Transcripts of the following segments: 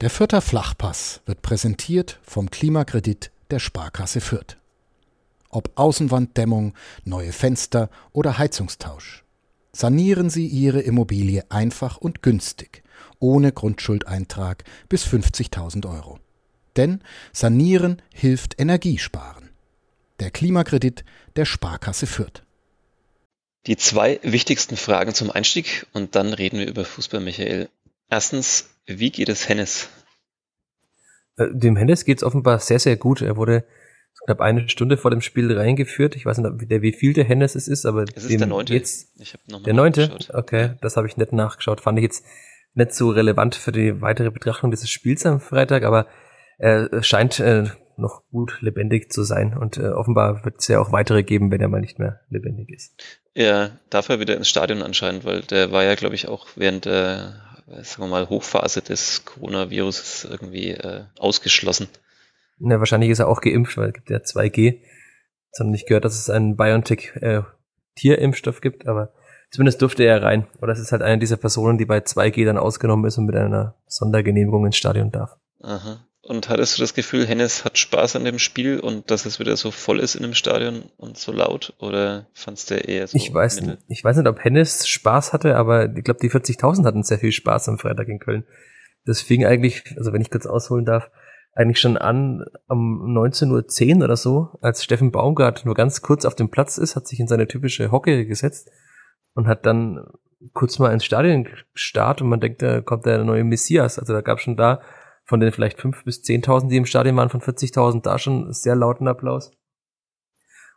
Der Fürther Flachpass wird präsentiert vom Klimakredit der Sparkasse Fürth. Ob Außenwanddämmung, neue Fenster oder Heizungstausch. Sanieren Sie Ihre Immobilie einfach und günstig, ohne Grundschuldeintrag bis 50.000 Euro. Denn Sanieren hilft Energiesparen. Der Klimakredit der Sparkasse Fürth. Die zwei wichtigsten Fragen zum Einstieg und dann reden wir über Fußball, Michael. Erstens, wie geht es Hennes? Äh, dem Hennes geht es offenbar sehr, sehr gut. Er wurde knapp eine Stunde vor dem Spiel reingeführt. Ich weiß nicht, wie, wie viel der Hennes es ist, aber es ist der neunte. Jetzt, der neunte? Okay, das habe ich nicht nachgeschaut. Fand ich jetzt nicht so relevant für die weitere Betrachtung dieses Spiels am Freitag, aber er scheint äh, noch gut lebendig zu sein und äh, offenbar wird es ja auch weitere geben, wenn er mal nicht mehr lebendig ist. Ja, darf er wieder ins Stadion anscheinend, weil der war ja, glaube ich, auch während der sagen wir mal, Hochphase des Coronavirus irgendwie äh, ausgeschlossen. Na, wahrscheinlich ist er auch geimpft, weil es gibt ja 2G. Jetzt haben nicht gehört, dass es einen BioNTech äh, Tierimpfstoff gibt, aber zumindest durfte er rein. Oder es ist halt eine dieser Personen, die bei 2G dann ausgenommen ist und mit einer Sondergenehmigung ins Stadion darf. Aha. Und hattest du das Gefühl, Hennes hat Spaß an dem Spiel und dass es wieder so voll ist in dem Stadion und so laut? Oder fandst du eher so? Ich weiß nicht. Ich weiß nicht, ob Hennes Spaß hatte, aber ich glaube, die 40.000 hatten sehr viel Spaß am Freitag in Köln. Das fing eigentlich, also wenn ich kurz ausholen darf, eigentlich schon an um 19.10 Uhr oder so, als Steffen Baumgart nur ganz kurz auf dem Platz ist, hat sich in seine typische Hocke gesetzt und hat dann kurz mal ins Stadion gestartet und man denkt, da kommt der neue Messias. Also da gab schon da von den vielleicht fünf bis zehntausend, die im Stadion waren, von 40.000 da schon sehr lauten Applaus.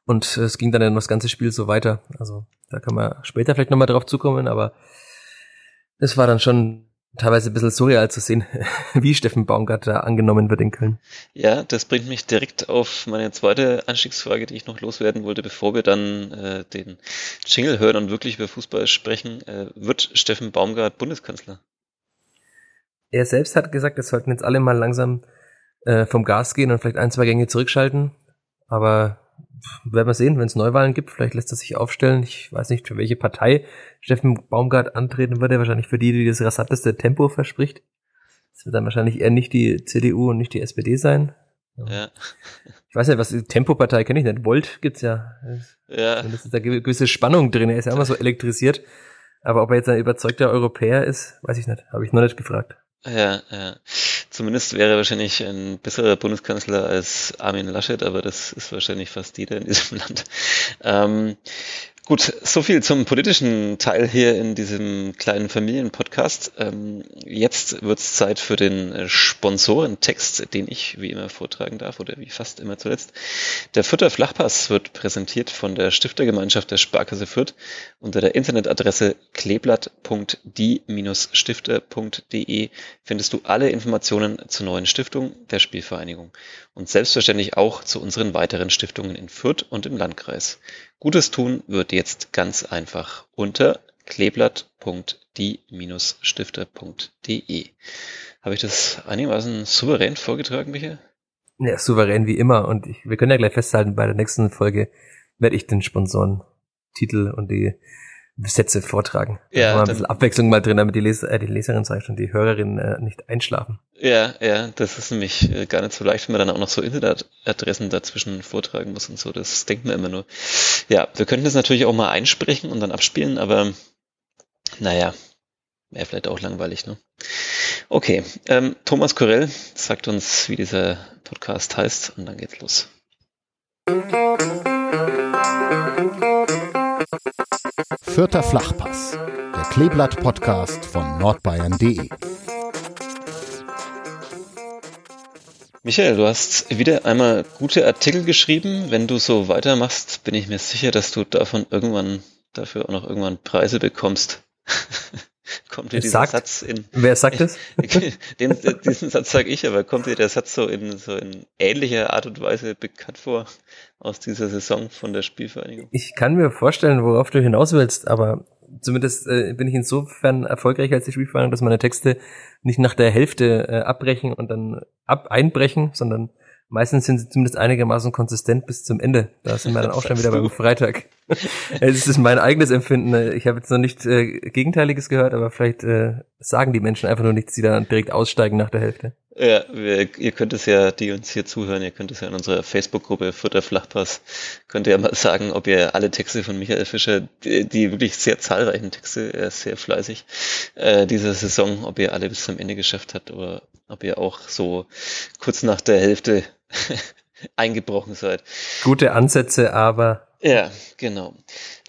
Und es ging dann noch das ganze Spiel so weiter. Also da kann man später vielleicht nochmal drauf zukommen, aber es war dann schon teilweise ein bisschen surreal zu sehen, wie Steffen Baumgart da angenommen wird in Köln. Ja, das bringt mich direkt auf meine zweite Anstiegsfrage, die ich noch loswerden wollte, bevor wir dann äh, den Jingle hören und wirklich über Fußball sprechen. Äh, wird Steffen Baumgart Bundeskanzler? Er selbst hat gesagt, es sollten jetzt alle mal langsam äh, vom Gas gehen und vielleicht ein, zwei Gänge zurückschalten. Aber werden wir sehen, wenn es Neuwahlen gibt, vielleicht lässt er sich aufstellen. Ich weiß nicht, für welche Partei Steffen Baumgart antreten würde. Wahrscheinlich für die, die das rasanteste Tempo verspricht. Das wird dann wahrscheinlich eher nicht die CDU und nicht die SPD sein. Ja. Ich weiß ja, was die Tempopartei kenne ich nicht. Volt gibt's ja. Ja. Und das ist da gewisse Spannung drin. Er ist ja immer so elektrisiert. Aber ob er jetzt ein überzeugter Europäer ist, weiß ich nicht. Habe ich noch nicht gefragt. Ja, ja. Zumindest wäre wahrscheinlich ein besserer Bundeskanzler als Armin Laschet, aber das ist wahrscheinlich fast jeder in diesem Land. Ähm, Gut, so viel zum politischen Teil hier in diesem kleinen Familienpodcast. Ähm, jetzt wird's Zeit für den äh, Sponsorentext, den ich wie immer vortragen darf oder wie fast immer zuletzt. Der Fürther Flachpass wird präsentiert von der Stiftergemeinschaft der Sparkasse Fürth unter der Internetadresse kleeblatt.die-stifter.de findest du alle Informationen zur neuen Stiftung der Spielvereinigung und selbstverständlich auch zu unseren weiteren Stiftungen in Fürth und im Landkreis. Gutes tun wird jetzt ganz einfach unter kleeblatt.die-stifter.de. Habe ich das einigermaßen souverän vorgetragen, Michael? Ja, souverän wie immer. Und ich, wir können ja gleich festhalten, bei der nächsten Folge werde ich den Sponsoren-Titel und die Sätze vortragen. Ja, da ein bisschen Abwechslung mal drin, damit die, Leser, äh, die Leserin, sag ich schon, die Hörerin äh, nicht einschlafen. Ja, ja, das ist nämlich äh, gar nicht so leicht, wenn man dann auch noch so Internetadressen dazwischen vortragen muss und so. Das denkt man immer nur. Ja, wir könnten das natürlich auch mal einsprechen und dann abspielen, aber naja, wäre vielleicht auch langweilig, ne? Okay, ähm, Thomas Korell sagt uns, wie dieser Podcast heißt und dann geht's los. Vierter Flachpass, der Kleeblatt-Podcast von nordbayern.de. Michael, du hast wieder einmal gute Artikel geschrieben. Wenn du so weitermachst, bin ich mir sicher, dass du davon irgendwann, dafür auch noch irgendwann Preise bekommst. kommt dir dieser sagt, Satz in. Wer sagt es? Den, diesen Satz sage ich, aber kommt dir der Satz so in, so in ähnlicher Art und Weise bekannt vor aus dieser Saison von der Spielvereinigung? Ich kann mir vorstellen, worauf du hinaus willst, aber zumindest äh, bin ich insofern erfolgreicher als die Spielvereinigung, dass meine Texte nicht nach der Hälfte äh, abbrechen und dann ab einbrechen, sondern meistens sind sie zumindest einigermaßen konsistent bis zum Ende. Da sind wir dann auch schon wieder beim Freitag. Es ist mein eigenes Empfinden. Ich habe jetzt noch nichts äh, Gegenteiliges gehört, aber vielleicht äh, sagen die Menschen einfach nur nichts, die dann direkt aussteigen nach der Hälfte. Ja, wir, ihr könnt es ja, die uns hier zuhören, ihr könnt es ja in unserer Facebook-Gruppe Futter Flachpass, könnt ihr ja mal sagen, ob ihr alle Texte von Michael Fischer, die, die wirklich sehr zahlreichen Texte, er ist sehr fleißig, äh, dieser Saison, ob ihr alle bis zum Ende geschafft habt oder ob ihr auch so kurz nach der Hälfte eingebrochen seid. Gute Ansätze, aber. Ja, genau.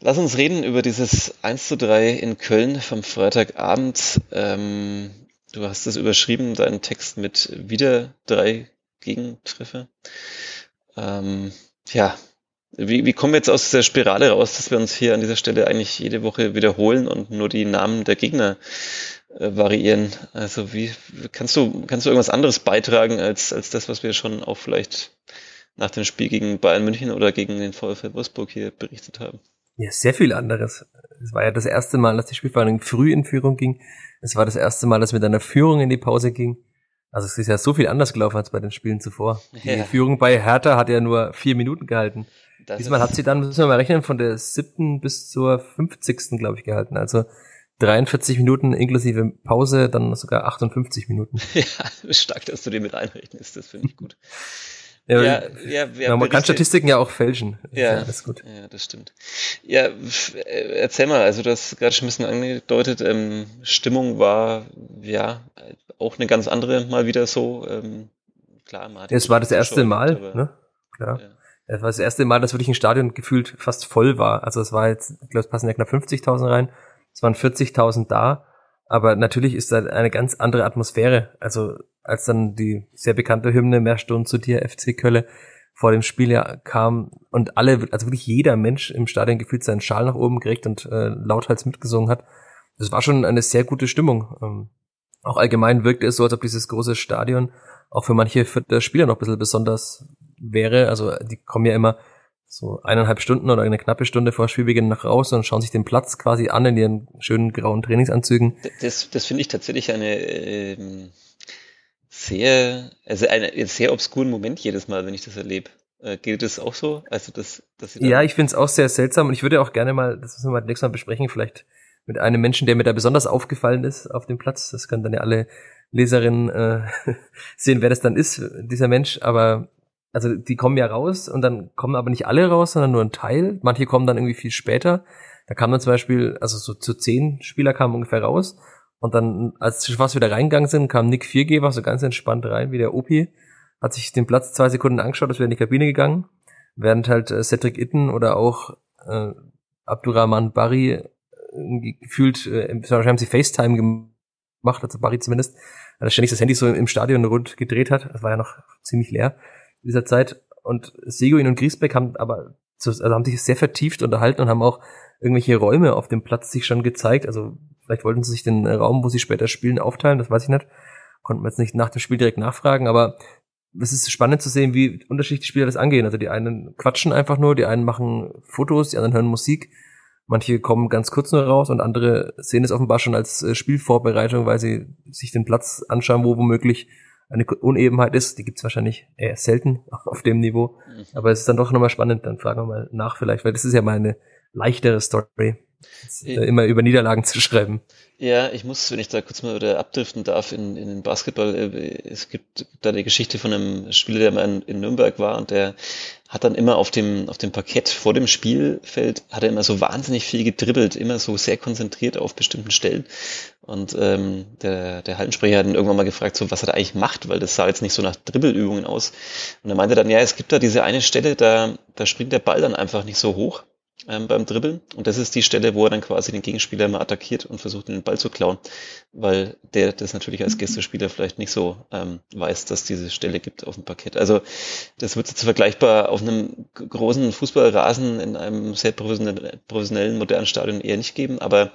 Lass uns reden über dieses 1 zu 3 in Köln vom Freitagabend. Ähm, Du hast es überschrieben, deinen Text mit wieder drei Gegentreffer. Ähm, ja, wie, wie kommen wir jetzt aus dieser Spirale raus, dass wir uns hier an dieser Stelle eigentlich jede Woche wiederholen und nur die Namen der Gegner äh, variieren? Also wie kannst du kannst du irgendwas anderes beitragen als als das, was wir schon auch vielleicht nach dem Spiel gegen Bayern München oder gegen den VfL Wolfsburg hier berichtet haben? Ja, sehr viel anderes. Es war ja das erste Mal, dass die Spielverhandlung früh in Führung ging. Es war das erste Mal, dass mit einer Führung in die Pause ging. Also es ist ja so viel anders gelaufen als bei den Spielen zuvor. Ja. Die Führung bei Hertha hat ja nur vier Minuten gehalten. Das Diesmal hat sie dann, müssen wir mal rechnen, von der siebten bis zur fünfzigsten, glaube ich, gehalten. Also 43 Minuten inklusive Pause, dann sogar 58 Minuten. Ja, stark, dass du den mit einrechnest, das finde ich gut. Ja, ja, ja, ja man kann Statistiken ja auch fälschen. Ja, das ist gut. Ja, das stimmt. Ja, erzähl mal, also du hast gerade schon ein bisschen angedeutet, ähm, Stimmung war ja auch eine ganz andere mal wieder so. Ähm, klar, hat Es war das erste Mal, aber, ne? Klar. Ja. Es war das erste Mal, dass wirklich ein Stadion gefühlt fast voll war. Also es war jetzt, ich glaube, es passen ja knapp 50.000 rein. Es waren 40.000 da. Aber natürlich ist da eine ganz andere Atmosphäre. Also als dann die sehr bekannte Hymne Mehr Stunden zu dir, FC Kölle, vor dem Spiel ja kam und alle, also wirklich jeder Mensch im Stadion gefühlt seinen Schal nach oben gekriegt und äh, lauthals mitgesungen hat. Das war schon eine sehr gute Stimmung. Ähm, auch allgemein wirkte es so, als ob dieses große Stadion auch für manche Spieler noch ein bisschen besonders wäre. Also die kommen ja immer so eineinhalb Stunden oder eine knappe Stunde vor Spielbeginn nach raus und schauen sich den Platz quasi an in ihren schönen grauen Trainingsanzügen. Das, das finde ich tatsächlich eine ähm, sehr, also einen sehr obskuren Moment jedes Mal, wenn ich das erlebe. Äh, geht das auch so? Also das, dass ja, ich finde es auch sehr seltsam und ich würde auch gerne mal, das müssen wir mal nächstes Mal besprechen, vielleicht mit einem Menschen, der mir da besonders aufgefallen ist auf dem Platz. Das können dann ja alle Leserinnen äh, sehen, wer das dann ist, dieser Mensch. Aber also die kommen ja raus und dann kommen aber nicht alle raus, sondern nur ein Teil. Manche kommen dann irgendwie viel später. Da kam dann zum Beispiel, also so zu zehn Spieler kamen ungefähr raus. Und dann, als fast wieder reingegangen sind, kam Nick Viergeber so ganz entspannt rein, wie der Opi, hat sich den Platz zwei Sekunden angeschaut, ist wieder in die Kabine gegangen, während halt äh, Cedric Itten oder auch äh, Abdurrahman Barry äh, gefühlt, äh, haben sie FaceTime gemacht, also Barry zumindest, weil er ständig das Handy so im Stadion rund gedreht hat, das war ja noch ziemlich leer in dieser Zeit. Und Seguin und Griesbeck haben aber also haben sich sehr vertieft unterhalten und haben auch irgendwelche Räume auf dem Platz sich schon gezeigt. Also vielleicht wollten sie sich den Raum, wo sie später spielen, aufteilen, das weiß ich nicht. Konnten wir jetzt nicht nach dem Spiel direkt nachfragen, aber es ist spannend zu sehen, wie unterschiedliche Spieler das angehen. Also die einen quatschen einfach nur, die einen machen Fotos, die anderen hören Musik. Manche kommen ganz kurz nur raus und andere sehen es offenbar schon als äh, Spielvorbereitung, weil sie sich den Platz anschauen, wo womöglich eine Unebenheit ist. Die gibt's wahrscheinlich eher selten auf dem Niveau. Mhm. Aber es ist dann doch nochmal spannend. Dann fragen wir mal nach vielleicht, weil das ist ja mal eine leichtere Story, äh, immer über Niederlagen zu schreiben. Ja, ich muss, wenn ich da kurz mal wieder abdriften darf in, in den Basketball, äh, es gibt da die Geschichte von einem Spieler, der mal in, Nürnberg war und der hat dann immer auf dem, auf dem Parkett vor dem Spielfeld, hat er immer so wahnsinnig viel gedribbelt, immer so sehr konzentriert auf bestimmten Stellen. Und ähm, der, der Hallensprecher hat ihn irgendwann mal gefragt, so was er da eigentlich macht, weil das sah jetzt nicht so nach Dribbelübungen aus. Und er meinte dann, ja, es gibt da diese eine Stelle, da, da springt der Ball dann einfach nicht so hoch ähm, beim Dribbeln. Und das ist die Stelle, wo er dann quasi den Gegenspieler mal attackiert und versucht, den Ball zu klauen, weil der das natürlich als Gästespieler vielleicht nicht so ähm, weiß, dass diese Stelle gibt auf dem Parkett. Also das wird jetzt vergleichbar auf einem großen Fußballrasen in einem sehr professionellen, modernen Stadion eher nicht geben, aber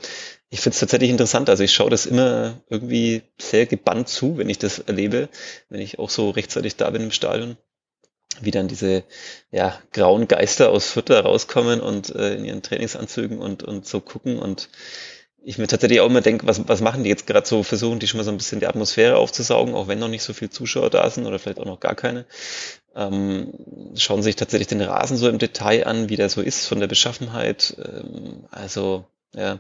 ich finde es tatsächlich interessant. Also ich schaue das immer irgendwie sehr gebannt zu, wenn ich das erlebe, wenn ich auch so rechtzeitig da bin im Stadion wie dann diese ja, grauen Geister aus Futter rauskommen und äh, in ihren Trainingsanzügen und, und so gucken und ich mir tatsächlich auch immer denke, was, was machen die jetzt gerade so, versuchen die schon mal so ein bisschen die Atmosphäre aufzusaugen, auch wenn noch nicht so viele Zuschauer da sind oder vielleicht auch noch gar keine. Ähm, schauen sich tatsächlich den Rasen so im Detail an, wie der so ist von der Beschaffenheit. Ähm, also, ja,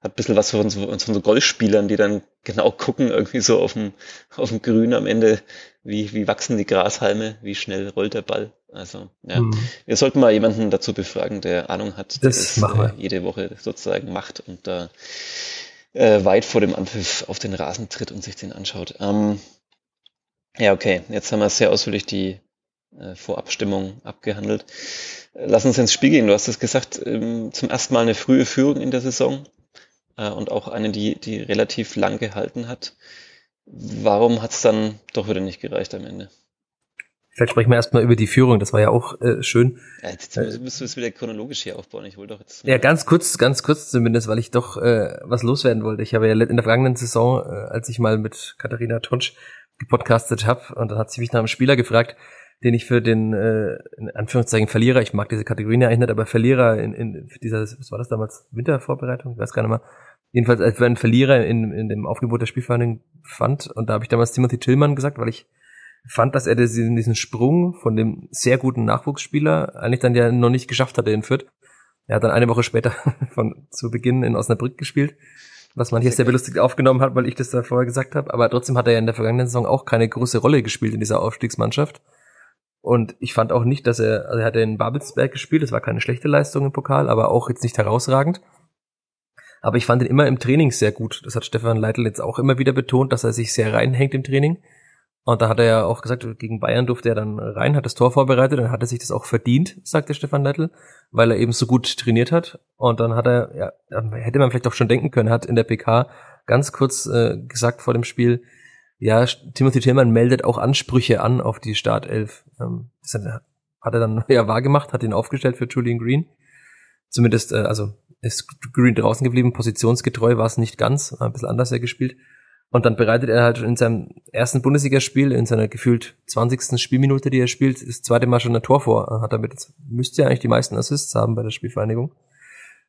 hat ein bisschen was von so, von so Golfspielern, die dann genau gucken, irgendwie so auf dem, auf dem Grün am Ende, wie, wie wachsen die Grashalme, wie schnell rollt der Ball. Also, ja. Mhm. Wir sollten mal jemanden dazu befragen, der Ahnung hat, der das es äh, jede Woche sozusagen macht und da äh, weit vor dem Anpfiff auf den Rasen tritt und sich den anschaut. Ähm, ja, okay, jetzt haben wir sehr ausführlich die äh, Vorabstimmung abgehandelt. Lass uns ins Spiel gehen. Du hast es gesagt, ähm, zum ersten Mal eine frühe Führung in der Saison äh, und auch eine, die, die relativ lang gehalten hat. Warum hat es dann doch wieder nicht gereicht am Ende? Vielleicht sprechen wir erstmal über die Führung, das war ja auch äh, schön. Ja, jetzt müsst du es wieder chronologisch hier aufbauen. Ich wollte doch jetzt. Ja, ganz kurz, ganz kurz zumindest, weil ich doch äh, was loswerden wollte. Ich habe ja in der vergangenen Saison, äh, als ich mal mit Katharina Tonsch gepodcastet habe, und dann hat sie mich nach einem Spieler gefragt, den ich für den äh, in Anführungszeichen Verlierer, ich mag diese Kategorien ja eigentlich nicht, aber Verlierer in, in dieser, was war das damals, Wintervorbereitung, ich weiß gar nicht mehr, jedenfalls als einen Verlierer in, in dem Aufgebot der Spielverhandlung fand. Und da habe ich damals Timothy Tillmann gesagt, weil ich fand, dass er diesen, diesen Sprung von dem sehr guten Nachwuchsspieler eigentlich dann ja noch nicht geschafft hatte in Fürth. Er hat dann eine Woche später von zu Beginn in Osnabrück gespielt, was man hier sehr belustigt aufgenommen hat, weil ich das da vorher gesagt habe. Aber trotzdem hat er ja in der vergangenen Saison auch keine große Rolle gespielt in dieser Aufstiegsmannschaft. Und ich fand auch nicht, dass er, also er hat in Babelsberg gespielt, das war keine schlechte Leistung im Pokal, aber auch jetzt nicht herausragend. Aber ich fand ihn immer im Training sehr gut. Das hat Stefan Leitl jetzt auch immer wieder betont, dass er sich sehr reinhängt im Training. Und da hat er ja auch gesagt, gegen Bayern durfte er dann rein, hat das Tor vorbereitet, dann hat er sich das auch verdient, sagte Stefan Leitl, weil er eben so gut trainiert hat. Und dann hat er, ja, hätte man vielleicht auch schon denken können, hat in der PK ganz kurz äh, gesagt vor dem Spiel, ja, Timothy Tillmann meldet auch Ansprüche an auf die Startelf. Ähm, das hat er dann ja wahrgemacht, hat ihn aufgestellt für Julian Green. Zumindest, äh, also ist Green draußen geblieben, positionsgetreu war es nicht ganz, ein bisschen anders er gespielt. Und dann bereitet er halt in seinem ersten Bundesligaspiel, in seiner gefühlt 20. Spielminute, die er spielt, das zweite Mal schon ein Tor vor. Hat damit, müsste ja eigentlich die meisten Assists haben bei der Spielvereinigung.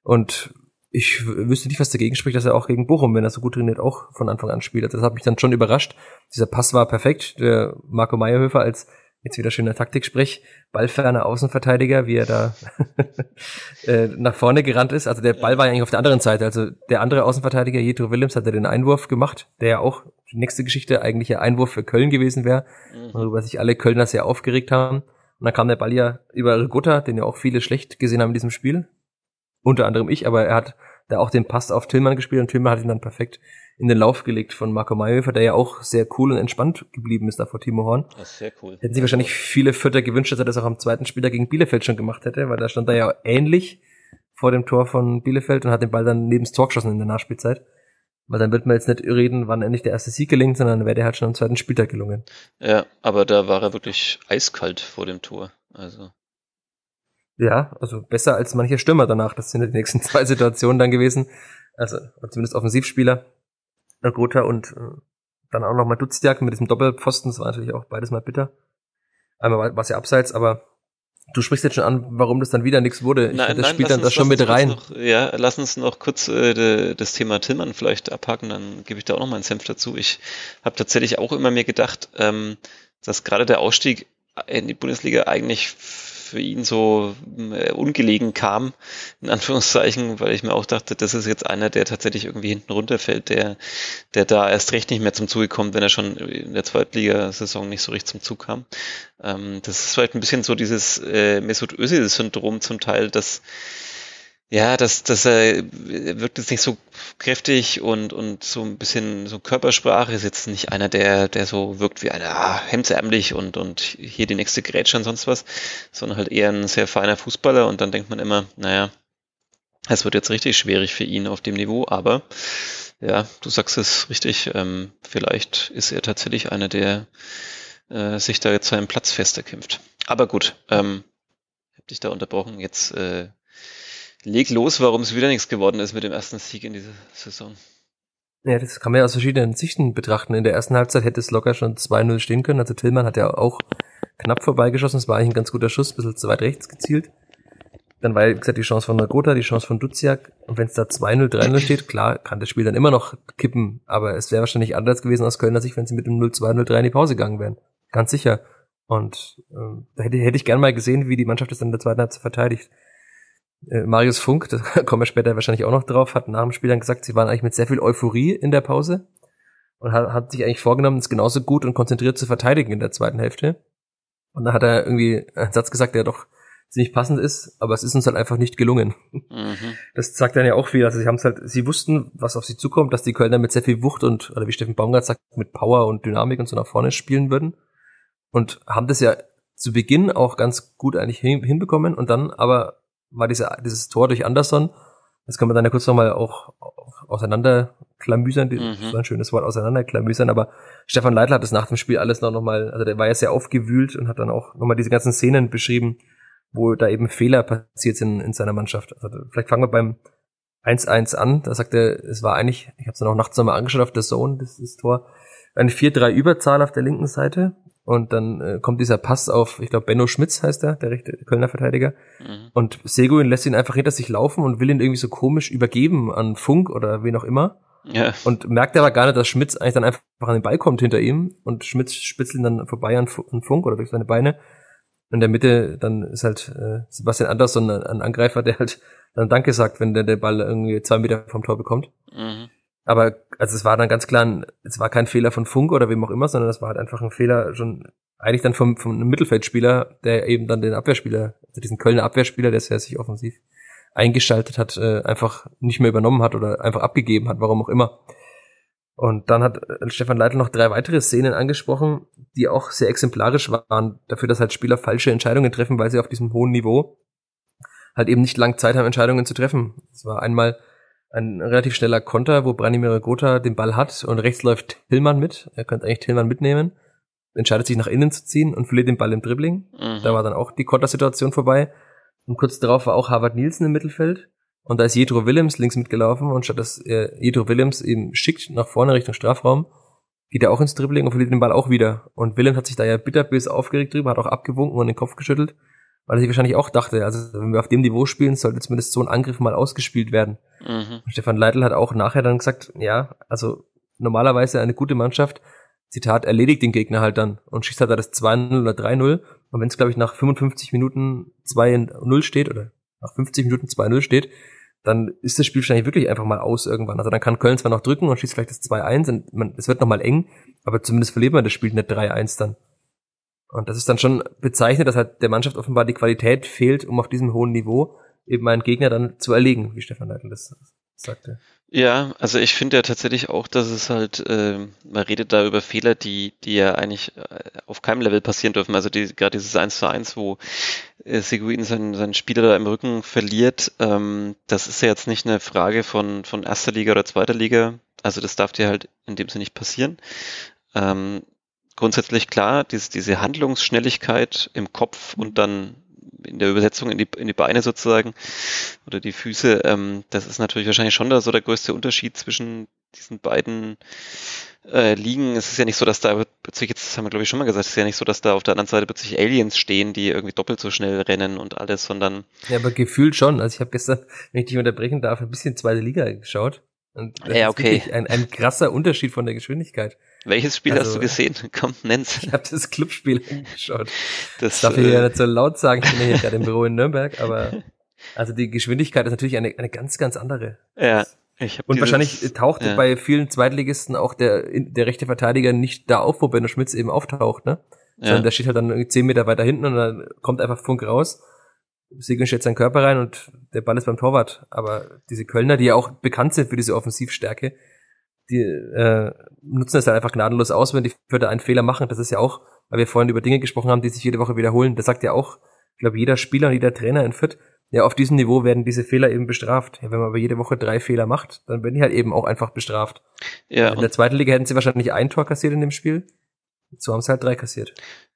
Und ich wüsste nicht, was dagegen spricht, dass er auch gegen Bochum, wenn er so gut trainiert, auch von Anfang an spielt. Das hat mich dann schon überrascht. Dieser Pass war perfekt. Der Marco Meyerhöfer als jetzt wieder schöner Taktiksprech, ballferner Außenverteidiger, wie er da äh, nach vorne gerannt ist. Also der Ball war ja eigentlich auf der anderen Seite. Also der andere Außenverteidiger, Jetro Willems, hat ja den Einwurf gemacht, der ja auch die nächste Geschichte eigentlich ein Einwurf für Köln gewesen wäre, mhm. worüber sich alle Kölner sehr aufgeregt haben. Und dann kam der Ball ja über Rigotta, den ja auch viele schlecht gesehen haben in diesem Spiel. Unter anderem ich, aber er hat da auch den Pass auf Tillmann gespielt und Tillmann hat ihn dann perfekt in den Lauf gelegt von Marco Mayhofer, der ja auch sehr cool und entspannt geblieben ist da vor Timo Horn. Das ist sehr cool. Hätten sich wahrscheinlich viele Vierter gewünscht, dass er das auch am zweiten Spieler gegen Bielefeld schon gemacht hätte, weil da stand er ja ähnlich vor dem Tor von Bielefeld und hat den Ball dann neben das Tor geschossen in der Nachspielzeit. Weil dann wird man jetzt nicht reden, wann endlich der erste Sieg gelingt, sondern dann wäre der halt schon am zweiten Spieltag gelungen. Ja, aber da war er wirklich eiskalt vor dem Tor. Also. Ja, also besser als mancher Stürmer danach. Das sind die nächsten zwei Situationen dann gewesen. Also zumindest Offensivspieler. Gotha und äh, dann auch nochmal Dutzjak mit diesem Doppelpfosten, das war natürlich auch beides mal bitter. Einmal war es ja abseits, aber du sprichst jetzt schon an, warum das dann wieder nichts wurde. Ich nein, das nein, spielt dann uns, das schon mit rein. Noch, ja, lass uns noch kurz äh, de, das Thema Tillmann vielleicht abhaken, dann gebe ich da auch noch mal einen Senf dazu. Ich habe tatsächlich auch immer mir gedacht, ähm, dass gerade der Ausstieg in die Bundesliga eigentlich für ihn so äh, ungelegen kam, in Anführungszeichen, weil ich mir auch dachte, das ist jetzt einer, der tatsächlich irgendwie hinten runterfällt, der, der da erst recht nicht mehr zum Zuge kommt, wenn er schon in der Zweitligasaison nicht so richtig zum Zug kam. Ähm, das ist vielleicht ein bisschen so dieses äh, Mesut Özil-Syndrom zum Teil, dass ja, das, das äh, wirkt jetzt nicht so kräftig und, und so ein bisschen so Körpersprache ist jetzt nicht einer, der, der so wirkt wie einer ah, hemdsärmlich und, und hier die nächste Grätsche und sonst was, sondern halt eher ein sehr feiner Fußballer und dann denkt man immer, naja, es wird jetzt richtig schwierig für ihn auf dem Niveau, aber ja, du sagst es richtig, ähm, vielleicht ist er tatsächlich einer, der äh, sich da jetzt seinen Platz fester kämpft. Aber gut, ähm, hab dich da unterbrochen, jetzt äh, leg los, warum es wieder nichts geworden ist mit dem ersten Sieg in dieser Saison. Ja, das kann man ja aus verschiedenen Sichten betrachten. In der ersten Halbzeit hätte es locker schon 2-0 stehen können. Also Tillmann hat ja auch knapp vorbeigeschossen. Es war eigentlich ein ganz guter Schuss, ein bisschen zu weit rechts gezielt. dann war, wie gesagt, die Chance von Nagota, die Chance von Duziak. Und wenn es da 2-0, 3-0 steht, klar, kann das Spiel dann immer noch kippen. Aber es wäre wahrscheinlich anders gewesen aus Kölner Sicht, wenn sie mit dem 0-2, 0-3 in die Pause gegangen wären. Ganz sicher. Und ähm, da hätte, hätte ich gern mal gesehen, wie die Mannschaft das dann in der zweiten Halbzeit verteidigt. Äh, Marius Funk, da kommen wir später wahrscheinlich auch noch drauf, hat nach dem Spiel dann gesagt, sie waren eigentlich mit sehr viel Euphorie in der Pause und hat, hat sich eigentlich vorgenommen, es genauso gut und konzentriert zu verteidigen in der zweiten Hälfte. Und dann hat er irgendwie einen Satz gesagt, der doch ziemlich passend ist, aber es ist uns halt einfach nicht gelungen. Mhm. Das sagt dann ja auch viel. Also sie haben es halt, sie wussten, was auf sie zukommt, dass die Kölner mit sehr viel Wucht und, oder wie Steffen Baumgart sagt, mit Power und Dynamik und so nach vorne spielen würden. Und haben das ja zu Beginn auch ganz gut eigentlich hinbekommen und dann aber war diese, dieses Tor durch Anderson, das kann man dann ja kurz nochmal auch auseinanderklamüsern, mhm. das war ein schönes Wort, auseinanderklamüsern, aber Stefan Leitler hat das nach dem Spiel alles noch nochmal, also der war ja sehr aufgewühlt und hat dann auch nochmal diese ganzen Szenen beschrieben, wo da eben Fehler passiert sind in seiner Mannschaft. Also vielleicht fangen wir beim 1-1 an. Da sagt er, es war eigentlich, ich habe es dann auch nachts nochmal angeschaut auf der Zone, das, das Tor, eine 4-3 Überzahl auf der linken Seite. Und dann äh, kommt dieser Pass auf, ich glaube, Benno Schmitz heißt er, der rechte Kölner Verteidiger. Mhm. Und Seguin lässt ihn einfach hinter sich laufen und will ihn irgendwie so komisch übergeben an Funk oder wen auch immer. Ja. Und merkt aber gar nicht, dass Schmitz eigentlich dann einfach an den Ball kommt hinter ihm und Schmitz spitzt ihn dann vorbei an, Funk oder durch seine Beine in der Mitte dann ist halt äh, Sebastian Andersson ein, ein Angreifer, der halt dann Danke sagt, wenn der, der Ball irgendwie zwei Meter vom Tor bekommt. Mhm. Aber also es war dann ganz klar, es war kein Fehler von Funk oder wem auch immer, sondern es war halt einfach ein Fehler schon eigentlich dann vom, vom Mittelfeldspieler, der eben dann den Abwehrspieler, also diesen Kölner Abwehrspieler, der sehr sich offensiv eingeschaltet hat, äh, einfach nicht mehr übernommen hat oder einfach abgegeben hat, warum auch immer. Und dann hat äh, Stefan Leitl noch drei weitere Szenen angesprochen, die auch sehr exemplarisch waren dafür, dass halt Spieler falsche Entscheidungen treffen, weil sie auf diesem hohen Niveau halt eben nicht lang Zeit haben, Entscheidungen zu treffen. Es war einmal ein relativ schneller Konter, wo Branimir Gotha den Ball hat und rechts läuft Tillmann mit. Er könnte eigentlich Tillmann mitnehmen, entscheidet sich nach innen zu ziehen und verliert den Ball im Dribbling. Mhm. Da war dann auch die Kontersituation vorbei. Und kurz darauf war auch Harvard Nielsen im Mittelfeld. Und da ist Jedro Willems links mitgelaufen und statt dass er Jedro Willems eben schickt nach vorne Richtung Strafraum, geht er auch ins Dribbling und verliert den Ball auch wieder. Und Willems hat sich da ja bitterbös aufgeregt drüber, hat auch abgewunken und den Kopf geschüttelt, weil er sich wahrscheinlich auch dachte, also wenn wir auf dem Niveau spielen, sollte zumindest so ein Angriff mal ausgespielt werden. Mhm. Stefan Leitl hat auch nachher dann gesagt, ja, also normalerweise eine gute Mannschaft, Zitat, erledigt den Gegner halt dann und schießt halt da das 2-0 oder 3-0. Und wenn es, glaube ich, nach 55 Minuten 2-0 steht oder nach 50 Minuten 2-0 steht, dann ist das Spiel wahrscheinlich wirklich einfach mal aus irgendwann. Also dann kann Köln zwar noch drücken und schießt vielleicht das 2-1 und man, es wird nochmal eng, aber zumindest verliert man das Spiel nicht 3-1 dann. Und das ist dann schon bezeichnet, dass halt der Mannschaft offenbar die Qualität fehlt, um auf diesem hohen Niveau eben einen Gegner dann zu erlegen, wie Stefan Leitl das sagte. Ja, also ich finde ja tatsächlich auch, dass es halt, äh, man redet da über Fehler, die, die ja eigentlich äh, auf keinem Level passieren dürfen. Also die, gerade dieses 1 zu 1, wo äh, Seguin seinen, seinen Spieler da im Rücken verliert, ähm, das ist ja jetzt nicht eine Frage von, von erster Liga oder zweiter Liga. Also das darf dir halt in dem Sinne nicht passieren. Ähm, grundsätzlich klar, diese, diese Handlungsschnelligkeit im Kopf und dann in der Übersetzung in die, in die Beine sozusagen oder die Füße, ähm, das ist natürlich wahrscheinlich schon da so der größte Unterschied zwischen diesen beiden äh, Ligen. Es ist ja nicht so, dass da plötzlich, jetzt haben wir glaube ich schon mal gesagt, es ist ja nicht so, dass da auf der anderen Seite plötzlich Aliens stehen, die irgendwie doppelt so schnell rennen und alles, sondern. Ja, aber gefühlt schon. Also ich habe gestern, wenn ich dich unterbrechen darf, ein bisschen zweite Liga geschaut. Und das ja, okay. ist ein, ein krasser Unterschied von der Geschwindigkeit. Welches Spiel also, hast du gesehen? Komm, nenn's. Ich habe das Clubspiel angeschaut. Das, das darf ich äh, ja nicht so laut sagen, ich bin ja hier gerade im Büro in Nürnberg, aber also die Geschwindigkeit ist natürlich eine, eine ganz, ganz andere. Ja. Ich hab und dieses, wahrscheinlich taucht ja. bei vielen Zweitligisten auch der, der rechte Verteidiger nicht da auf, wo Benno Schmitz eben auftaucht, ne? Sondern ja. der steht halt dann zehn Meter weiter hinten und dann kommt einfach Funk raus. Segeln stellt seinen Körper rein und der Ball ist beim Torwart. Aber diese Kölner, die ja auch bekannt sind für diese Offensivstärke, die äh, nutzen es halt einfach gnadenlos aus, wenn die Fürther einen Fehler machen. Das ist ja auch, weil wir vorhin über Dinge gesprochen haben, die sich jede Woche wiederholen. Das sagt ja auch, ich glaube, jeder Spieler und jeder Trainer in Fürth, ja, auf diesem Niveau werden diese Fehler eben bestraft. Ja, wenn man aber jede Woche drei Fehler macht, dann werden die halt eben auch einfach bestraft. Ja, in der zweiten Liga hätten sie wahrscheinlich ein Tor kassiert in dem Spiel. So haben sie halt drei kassiert.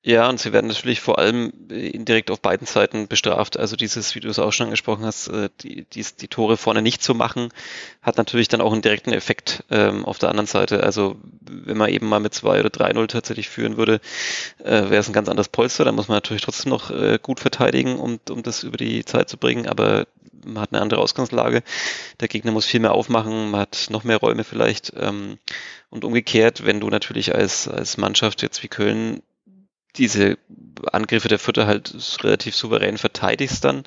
Ja, und sie werden natürlich vor allem äh, indirekt auf beiden Seiten bestraft. Also dieses, wie du es auch schon angesprochen hast, äh, die, die, die Tore vorne nicht zu machen, hat natürlich dann auch einen direkten Effekt ähm, auf der anderen Seite. Also wenn man eben mal mit 2 oder 3-0 tatsächlich führen würde, äh, wäre es ein ganz anderes Polster. Da muss man natürlich trotzdem noch äh, gut verteidigen, um, um das über die Zeit zu bringen. Aber man hat eine andere Ausgangslage. Der Gegner muss viel mehr aufmachen, man hat noch mehr Räume vielleicht. Ähm, und umgekehrt, wenn du natürlich als, als Mannschaft jetzt wie Köln diese Angriffe der Fütter halt relativ souverän verteidigst dann.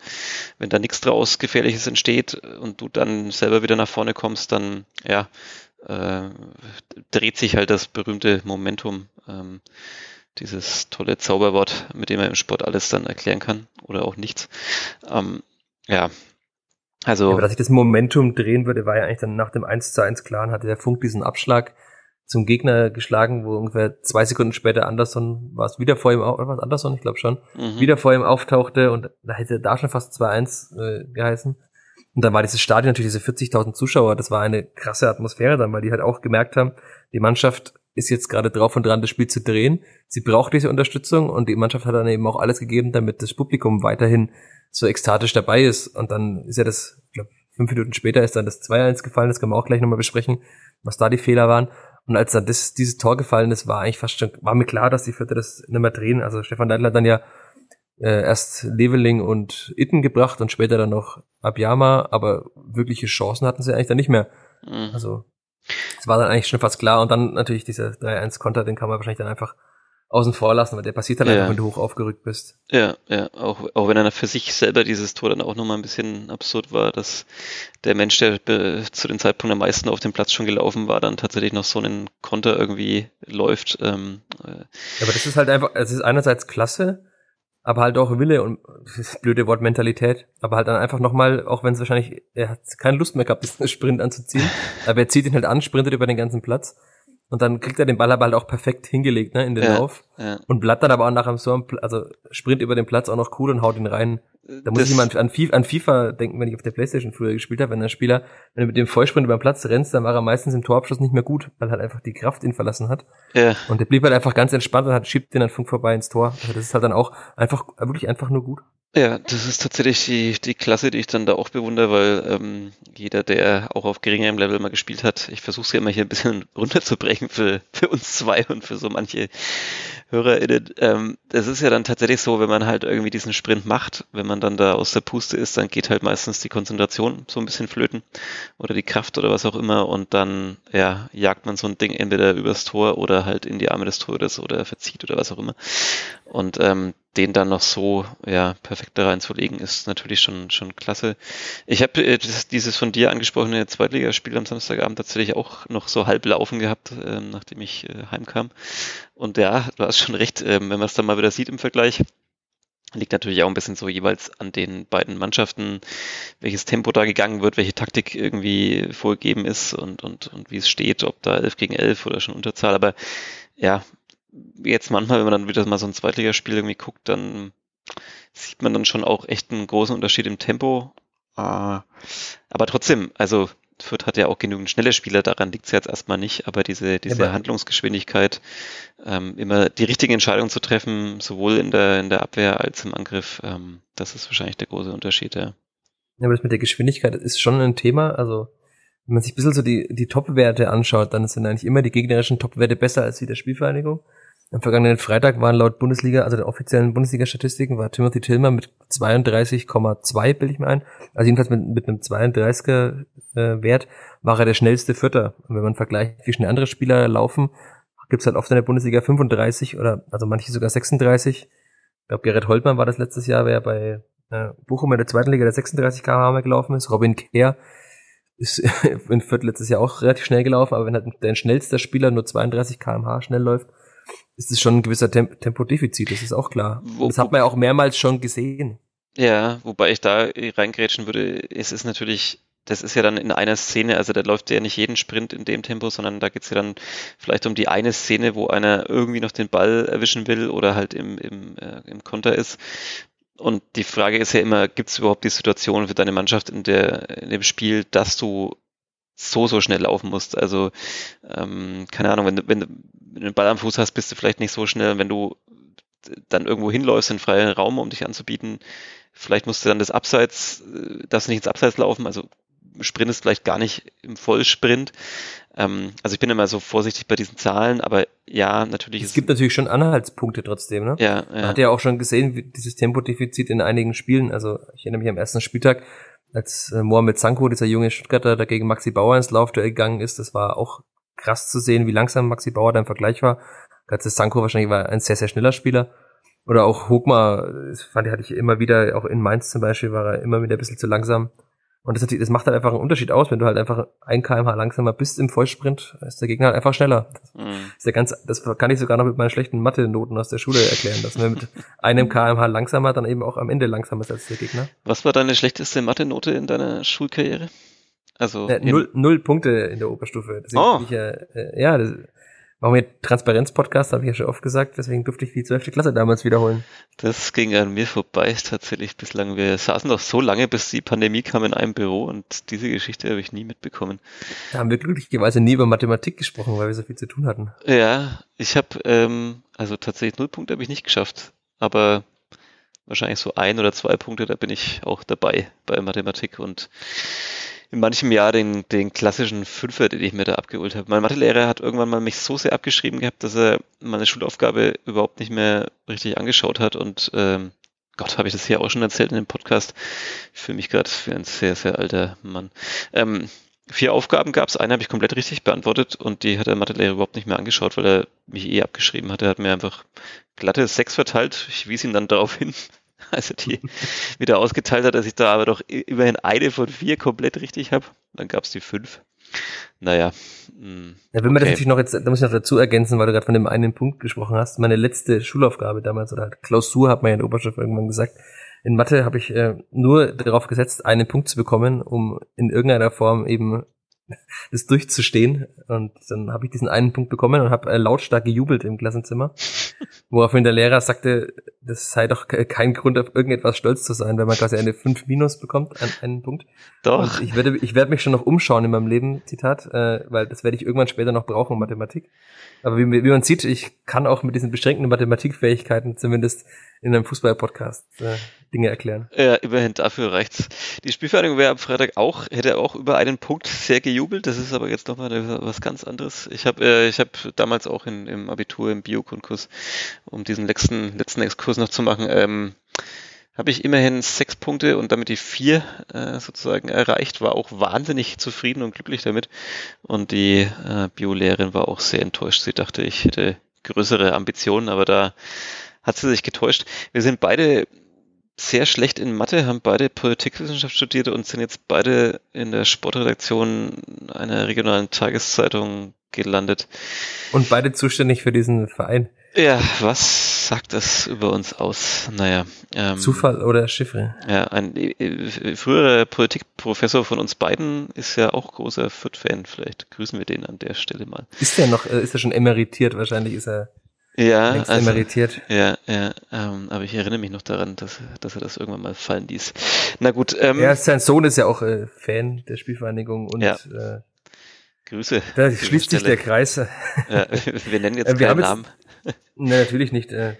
Wenn da nichts draus Gefährliches entsteht und du dann selber wieder nach vorne kommst, dann ja, äh, dreht sich halt das berühmte Momentum. Ähm, dieses tolle Zauberwort, mit dem man im Sport alles dann erklären kann oder auch nichts. Ähm, ja, also. Ja, aber dass sich das Momentum drehen würde, war ja eigentlich dann nach dem 1 zu 1 klar, hatte der Funk diesen Abschlag zum Gegner geschlagen, wo ungefähr zwei Sekunden später Anderson, war es wieder vor ihm, oder was Anderson, ich glaube schon, mhm. wieder vor ihm auftauchte und da hätte da schon fast 2-1 äh, geheißen. Und dann war dieses Stadion natürlich diese 40.000 Zuschauer, das war eine krasse Atmosphäre dann, weil die halt auch gemerkt haben, die Mannschaft ist jetzt gerade drauf und dran, das Spiel zu drehen. Sie braucht diese Unterstützung und die Mannschaft hat dann eben auch alles gegeben, damit das Publikum weiterhin so ekstatisch dabei ist. Und dann ist ja das, ich glaube, fünf Minuten später ist dann das 2-1 gefallen, das können wir auch gleich nochmal besprechen, was da die Fehler waren. Und als dann das, dieses Tor gefallen ist, war eigentlich fast schon, war mir klar, dass die Vierte das nicht mehr drehen. Also Stefan Leitl hat dann ja äh, erst Leveling und Itten gebracht und später dann noch Abiyama, aber wirkliche Chancen hatten sie eigentlich dann nicht mehr. Mhm. Also es war dann eigentlich schon fast klar. Und dann natürlich dieser 3-1-Konter, den kann man wahrscheinlich dann einfach außen vor lassen, weil der passiert dann ja. einfach, wenn du hoch aufgerückt bist. Ja, ja, auch, auch wenn er für sich selber dieses Tor dann auch nochmal ein bisschen absurd war, dass der Mensch, der zu dem Zeitpunkt am meisten auf dem Platz schon gelaufen war, dann tatsächlich noch so einen Konter irgendwie läuft. Ähm, äh. Aber das ist halt einfach, es ist einerseits klasse, aber halt auch Wille und das blöde Wort Mentalität, aber halt dann einfach nochmal, auch wenn es wahrscheinlich, er hat keine Lust mehr gehabt, diesen Sprint anzuziehen, aber er zieht ihn halt an, sprintet über den ganzen Platz und dann kriegt er den Ball aber halt auch perfekt hingelegt, ne, in den ja, Lauf. Ja. Und bleibt dann aber auch nachher so, also sprint über den Platz auch noch cool und haut ihn rein. Da muss das ich immer an, FIFA, an FIFA denken, wenn ich auf der Playstation früher gespielt habe, wenn der Spieler, wenn du mit dem Vollsprint über den Platz rennst, dann war er meistens im Torabschluss nicht mehr gut, weil halt einfach die Kraft ihn verlassen hat. Ja. Und der blieb halt einfach ganz entspannt und hat schiebt den dann Funk vorbei ins Tor. Also das ist halt dann auch einfach, wirklich einfach nur gut. Ja, das ist tatsächlich die, die Klasse, die ich dann da auch bewundere, weil ähm, jeder, der auch auf geringerem Level mal gespielt hat, ich versuche es ja immer hier ein bisschen runterzubrechen für, für uns zwei und für so manche HörerInnen. Ähm, es ist ja dann tatsächlich so, wenn man halt irgendwie diesen Sprint macht, wenn man dann da aus der Puste ist, dann geht halt meistens die Konzentration so ein bisschen flöten oder die Kraft oder was auch immer und dann ja, jagt man so ein Ding entweder übers Tor oder halt in die Arme des Tores oder verzieht oder was auch immer. Und ähm, den dann noch so ja perfekt da reinzulegen, ist natürlich schon schon klasse. Ich habe äh, dieses von dir angesprochene Zweitligaspiel am Samstagabend tatsächlich auch noch so halb laufen gehabt, äh, nachdem ich äh, heimkam. Und ja, du hast schon recht, äh, wenn man es dann mal wieder sieht im Vergleich, liegt natürlich auch ein bisschen so jeweils an den beiden Mannschaften, welches Tempo da gegangen wird, welche Taktik irgendwie vorgegeben ist und, und, und wie es steht, ob da 11 gegen 11 oder schon Unterzahl. Aber ja, jetzt manchmal, wenn man dann wieder mal so ein Zweitligaspiel irgendwie guckt, dann sieht man dann schon auch echt einen großen Unterschied im Tempo. Ah, aber trotzdem, also Fürth hat ja auch genügend schnelle Spieler, daran liegt es jetzt erstmal nicht, aber diese, diese ja, Handlungsgeschwindigkeit, ähm, immer die richtige Entscheidung zu treffen, sowohl in der, in der Abwehr als im Angriff, ähm, das ist wahrscheinlich der große Unterschied, ja. Ja, aber das mit der Geschwindigkeit ist schon ein Thema, also wenn man sich ein bisschen so die, die Top-Werte anschaut, dann sind eigentlich immer die gegnerischen Top-Werte besser als die der Spielvereinigung. Am vergangenen Freitag waren laut Bundesliga, also der offiziellen Bundesliga-Statistiken, war Timothy Tillmer mit 32,2, bilde ich mir ein. Also jedenfalls mit, mit einem 32er äh, war er der schnellste Vierter. Und wenn man vergleicht, wie schnell andere Spieler laufen, gibt's halt oft in der Bundesliga 35 oder also manche sogar 36. Ich glaube, Gerrit Holtmann war das letztes Jahr, wer bei äh, Bochum in der zweiten Liga der 36 km gelaufen ist. Robin Kehr ist in Fürth letztes Jahr auch relativ schnell gelaufen, aber wenn halt dein schnellster Spieler nur 32 km/h schnell läuft, ist es schon ein gewisser Tem Tempodefizit, das ist auch klar. Wo, das hat man ja auch mehrmals schon gesehen. Ja, wobei ich da reingrätschen würde, es ist natürlich, das ist ja dann in einer Szene, also da läuft ja nicht jeden Sprint in dem Tempo, sondern da geht's ja dann vielleicht um die eine Szene, wo einer irgendwie noch den Ball erwischen will oder halt im, im, äh, im Konter ist. Und die Frage ist ja immer, gibt es überhaupt die Situation für deine Mannschaft in, der, in dem Spiel, dass du so, so schnell laufen musst. Also, ähm, keine Ahnung, wenn du, wenn du einen Ball am Fuß hast, bist du vielleicht nicht so schnell. Wenn du dann irgendwo hinläufst in freien Raum, um dich anzubieten, vielleicht musst du dann das Abseits, äh, darfst nicht ins Abseits laufen, also sprintest vielleicht gar nicht im Vollsprint. Ähm, also ich bin immer so vorsichtig bei diesen Zahlen, aber ja, natürlich. Es gibt natürlich schon Anhaltspunkte trotzdem, ne? Ja, ja. Man hat ja auch schon gesehen, wie dieses Tempodefizit in einigen Spielen. Also ich erinnere mich am ersten Spieltag, als äh, Mohamed Sanko, dieser junge Stuttgarter, dagegen Maxi Bauer ins Laufduell gegangen ist. Das war auch krass zu sehen, wie langsam Maxi Bauer da im Vergleich war. Als Sanko wahrscheinlich war ein sehr, sehr schneller Spieler. Oder auch Hogmar, das fand ich, hatte ich immer wieder, auch in Mainz zum Beispiel, war er immer wieder ein bisschen zu langsam. Und das, das macht halt einfach einen Unterschied aus, wenn du halt einfach ein kmh langsamer bist im Vollsprint, ist der Gegner halt einfach schneller. Mhm. ist der ganz, das kann ich sogar noch mit meinen schlechten Mathe-Noten aus der Schule erklären, dass man mit einem kmh langsamer dann eben auch am Ende langsamer ist als der Gegner. Was war deine schlechteste Mathe-Note in deiner Schulkarriere? Also äh, null, null Punkte in der Oberstufe. Deswegen oh. ich ja, äh, ja, das, Machen wir Transparenz-Podcast, habe ich ja schon oft gesagt, deswegen durfte ich die zwölfte Klasse damals wiederholen. Das ging an mir vorbei tatsächlich bislang. Wir saßen doch so lange, bis die Pandemie kam in einem Büro und diese Geschichte habe ich nie mitbekommen. Da haben wir glücklicherweise nie über Mathematik gesprochen, weil wir so viel zu tun hatten. Ja, ich habe, ähm, also tatsächlich null Punkte habe ich nicht geschafft, aber wahrscheinlich so ein oder zwei Punkte, da bin ich auch dabei bei Mathematik und in manchem Jahr den, den klassischen Fünfer, den ich mir da abgeholt habe. Mein Mathelehrer hat irgendwann mal mich so sehr abgeschrieben gehabt, dass er meine Schulaufgabe überhaupt nicht mehr richtig angeschaut hat und ähm, Gott, habe ich das hier auch schon erzählt in dem Podcast. Fühle mich gerade für ein sehr, sehr alter Mann. Ähm, vier Aufgaben gab es, eine habe ich komplett richtig beantwortet und die hat der Mathelehrer überhaupt nicht mehr angeschaut, weil er mich eh abgeschrieben hatte. Er hat mir einfach glatte Sechs verteilt. Ich wies ihn dann darauf hin, also die wieder ausgeteilt hat, dass ich da aber doch immerhin eine von vier komplett richtig habe. Dann gab es die fünf. Naja. Mh, hm, ja, wenn man das natürlich noch jetzt, da muss ich noch dazu ergänzen, weil du gerade von dem einen Punkt gesprochen hast. Meine letzte Schulaufgabe damals oder halt Klausur hat man ja in der Oberstufe irgendwann gesagt. In Mathe habe ich äh, nur darauf gesetzt, einen Punkt zu bekommen, um in irgendeiner Form eben das durchzustehen. Und dann habe ich diesen einen Punkt bekommen und habe äh, lautstark gejubelt im Klassenzimmer. Woraufhin der Lehrer sagte, das sei doch kein Grund, auf irgendetwas stolz zu sein, wenn man quasi eine 5 minus bekommt an einen Punkt. Doch. Und ich werde, ich werde mich schon noch umschauen in meinem Leben, Zitat, äh, weil das werde ich irgendwann später noch brauchen, Mathematik. Aber wie, wie man sieht, ich kann auch mit diesen beschränkten Mathematikfähigkeiten zumindest in einem Fußball-Podcast äh, Dinge erklären. Ja, immerhin dafür reicht's. Die Spielvereinigung wäre am Freitag auch, hätte auch über einen Punkt sehr gejubelt. Das ist aber jetzt nochmal was ganz anderes. Ich habe äh, ich hab damals auch in, im Abitur im Biokonkurs, um diesen letzten, letzten Exkurs noch zu machen, ähm, habe ich immerhin sechs Punkte und damit die vier äh, sozusagen erreicht, war auch wahnsinnig zufrieden und glücklich damit. Und die äh, Biolehrerin war auch sehr enttäuscht. Sie dachte, ich hätte größere Ambitionen, aber da hat sie sich getäuscht. Wir sind beide sehr schlecht in Mathe, haben beide Politikwissenschaft studiert und sind jetzt beide in der Sportredaktion einer regionalen Tageszeitung gelandet. Und beide zuständig für diesen Verein. Ja, was sagt das über uns aus? Naja. Ähm, Zufall oder Chiffre? Ja, ein äh, früherer Politikprofessor von uns beiden ist ja auch großer Fürth-Fan. Vielleicht grüßen wir den an der Stelle mal. Ist er noch, äh, ist er schon emeritiert? Wahrscheinlich ist er ja, längst also, emeritiert. Ja, ja, ähm, aber ich erinnere mich noch daran, dass, dass er das irgendwann mal fallen ließ. Na gut. Ähm, ja, sein Sohn ist ja auch äh, Fan der Spielvereinigung und ja. äh, Grüße. Da schließt sich der Kreis. Ja, wir nennen jetzt äh, keinen Namen. Ne, natürlich nicht. Äh,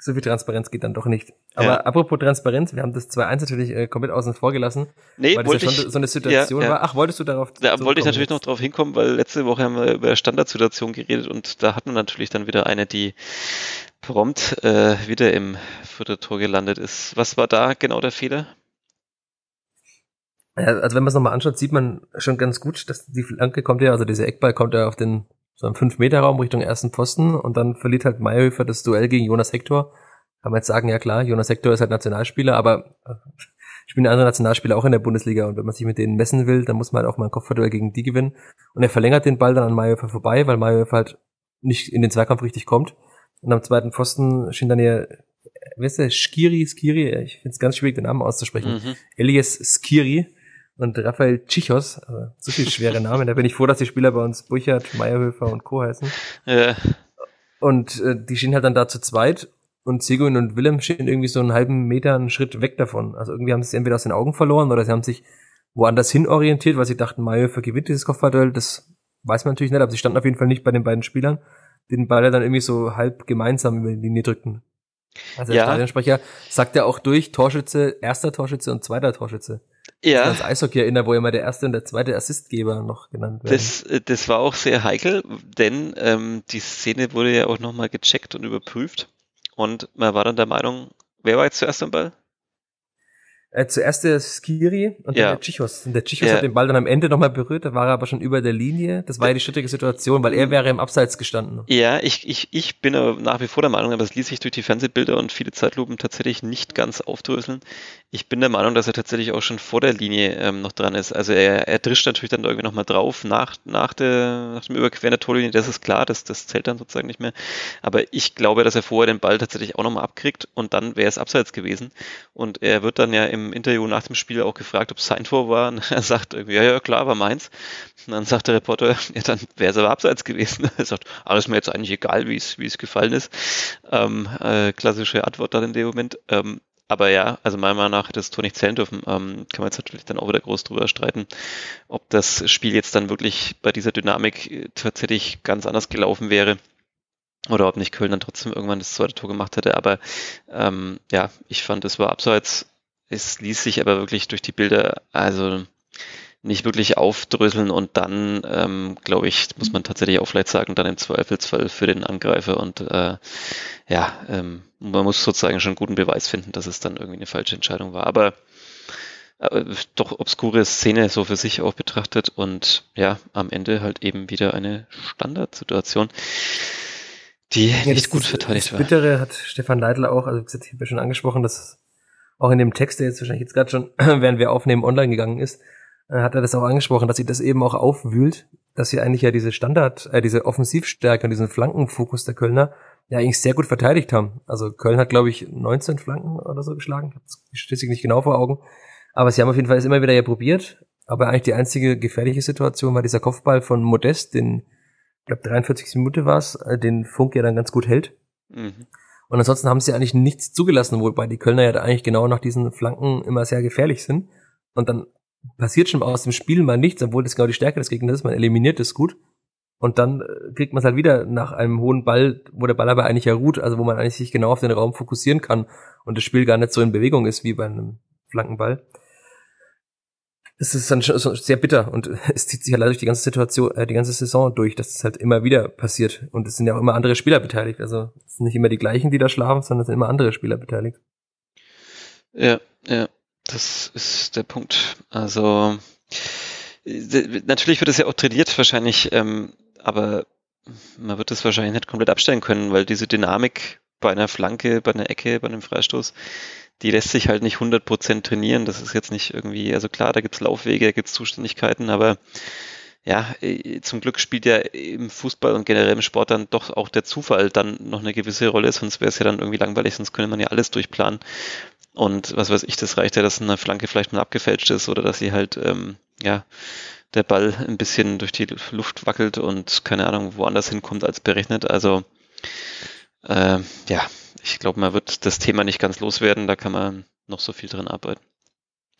so viel Transparenz geht dann doch nicht. Aber ja. apropos Transparenz, wir haben das 2-1 natürlich äh, komplett außen vor gelassen. Nee, weil das ja schon ich, so eine Situation ja, war. Ach, wolltest du darauf Da wollte ich natürlich jetzt? noch darauf hinkommen, weil letzte Woche haben wir über Standardsituation geredet und da hatten wir natürlich dann wieder eine, die prompt äh, wieder im Vierteltor gelandet ist. Was war da genau der Fehler? Also wenn man es nochmal anschaut, sieht man schon ganz gut, dass die Flanke kommt ja, also dieser Eckball kommt ja auf den so einen 5-Meter-Raum Richtung ersten Posten und dann verliert halt Mayhöfer das Duell gegen Jonas Hector. Kann man jetzt sagen, ja klar, Jonas Hector ist halt Nationalspieler, aber äh, spielen andere Nationalspieler auch in der Bundesliga und wenn man sich mit denen messen will, dann muss man halt auch mal ein Kopfballduell gegen die gewinnen. Und er verlängert den Ball dann an Mayhöfer vorbei, weil Mayhöfer halt nicht in den Zweikampf richtig kommt. Und am zweiten Pfosten schien dann hier, weißt du, Skiri, Skiri, ich finde es ganz schwierig, den Namen auszusprechen. Mhm. Elias Skiri und Raphael Tschichos, also so viele schwere Namen. Da bin ich froh, dass die Spieler bei uns Burchard, Meyerhöfer und Co. heißen. Ja. Und äh, die stehen halt dann da zu zweit und Seguin und Willem stehen irgendwie so einen halben Meter einen Schritt weg davon. Also irgendwie haben sie es entweder aus den Augen verloren oder sie haben sich woanders hin orientiert, weil sie dachten, Mayhofer gewinnt dieses Kopfballduell. Das weiß man natürlich nicht, aber sie standen auf jeden Fall nicht bei den beiden Spielern, die den Ball dann irgendwie so halb gemeinsam über die Linie drückten. Also der Ja. Stadionsprecher sagt ja auch durch, Torschütze, erster Torschütze und zweiter Torschütze. Ja, Das Eishockey erinnert, wo immer der erste und der zweite Assistgeber noch genannt werden. das, äh, das war auch sehr heikel, denn ähm, die Szene wurde ja auch nochmal gecheckt und überprüft. Und man war dann der Meinung, wer war jetzt zuerst am Ball? Äh, zuerst der Skiri und Ja. dann der Chichos. Und der Chichos Ja. hat den Ball dann am Ende nochmal berührt, da war er aber schon über der Linie. Das war ja die schwierige Situation, weil er wäre im Abseits gestanden. Ja, ich, ich, ich bin aber nach wie vor der Meinung, aber das ließ sich durch die Fernsehbilder und viele Zeitlupen tatsächlich nicht ganz aufdröseln. Ich bin der Meinung, dass er tatsächlich auch schon vor der Linie ähm, noch dran ist. Also er, er drischt natürlich dann irgendwie nochmal drauf nach, nach, der, nach dem Überqueren der Torlinie, das ist klar, das, das zählt dann sozusagen nicht mehr. Aber ich glaube, dass er vorher den Ball tatsächlich auch nochmal abkriegt und dann wäre es abseits gewesen. Und er wird dann ja im Interview nach dem Spiel auch gefragt, ob es sein Tor war. Und er sagt irgendwie, ja, ja, klar, war meins. Und dann sagt der Reporter, ja, dann wäre es aber abseits gewesen. Er sagt, alles mir jetzt eigentlich egal, wie es wie es gefallen ist. Ähm, äh, klassische Antwort dann in dem Moment. Ähm, aber ja, also meiner Meinung nach hätte das Tor nicht zählen dürfen. Ähm, kann man jetzt natürlich dann auch wieder groß drüber streiten, ob das Spiel jetzt dann wirklich bei dieser Dynamik äh, tatsächlich ganz anders gelaufen wäre. Oder ob nicht Köln dann trotzdem irgendwann das zweite Tor gemacht hätte. Aber ähm, ja, ich fand, es war abseits. Es ließ sich aber wirklich durch die Bilder, also nicht wirklich aufdröseln und dann, ähm, glaube ich, muss man tatsächlich auch vielleicht sagen, dann im Zweifelsfall für den Angreifer und äh, ja, ähm, man muss sozusagen schon guten Beweis finden, dass es dann irgendwie eine falsche Entscheidung war. Aber äh, doch obskure Szene so für sich auch betrachtet und ja, am Ende halt eben wieder eine Standardsituation, die nicht gut verteidigt das war. Bittere hat Stefan Leitler auch, also ich habe ja schon angesprochen, dass auch in dem Text, der jetzt wahrscheinlich jetzt gerade schon, während wir aufnehmen, online gegangen ist, äh, hat er das auch angesprochen, dass sie das eben auch aufwühlt, dass sie eigentlich ja diese Standard, äh, diese Offensivstärke und diesen Flankenfokus der Kölner ja eigentlich sehr gut verteidigt haben. Also Köln hat, glaube ich, 19 Flanken oder so geschlagen. Ich habe die nicht genau vor Augen. Aber sie haben auf jeden Fall es immer wieder ja probiert. Aber eigentlich die einzige gefährliche Situation war dieser Kopfball von Modest, den, ich glaube, 43. Minute war es, äh, den Funk ja dann ganz gut hält. Mhm. Und ansonsten haben sie eigentlich nichts zugelassen, wobei die Kölner ja da eigentlich genau nach diesen Flanken immer sehr gefährlich sind. Und dann passiert schon aus dem Spiel mal nichts, obwohl das genau die Stärke des Gegners ist. Man eliminiert es gut. Und dann äh, kriegt man es halt wieder nach einem hohen Ball, wo der Ball aber eigentlich ja ruht, also wo man eigentlich sich genau auf den Raum fokussieren kann und das Spiel gar nicht so in Bewegung ist wie bei einem Flankenball. Es ist dann schon sehr bitter und es zieht sich halt leider durch die ganze Situation, äh, die ganze Saison durch, dass es halt immer wieder passiert. Und es sind ja auch immer andere Spieler beteiligt. Also es sind nicht immer die gleichen, die da schlafen, sondern es sind immer andere Spieler beteiligt. Ja, ja, das ist der Punkt. Also äh, natürlich wird es ja auch trainiert wahrscheinlich, ähm, aber man wird es wahrscheinlich nicht komplett abstellen können, weil diese Dynamik bei einer Flanke, bei einer Ecke, bei einem Freistoß, die lässt sich halt nicht 100% trainieren. Das ist jetzt nicht irgendwie, also klar, da gibt's Laufwege, da gibt's Zuständigkeiten, aber ja, äh, zum Glück spielt ja im Fußball und generell im Sport dann doch auch der Zufall dann noch eine gewisse Rolle, sonst wäre es ja dann irgendwie langweilig, sonst könnte man ja alles durchplanen. Und was weiß ich, das reicht ja, dass eine Flanke vielleicht mal abgefälscht ist oder dass sie halt, ähm, ja, der Ball ein bisschen durch die Luft wackelt und keine Ahnung, woanders hinkommt als berechnet. Also äh, ja, ich glaube, man wird das Thema nicht ganz loswerden, da kann man noch so viel dran arbeiten.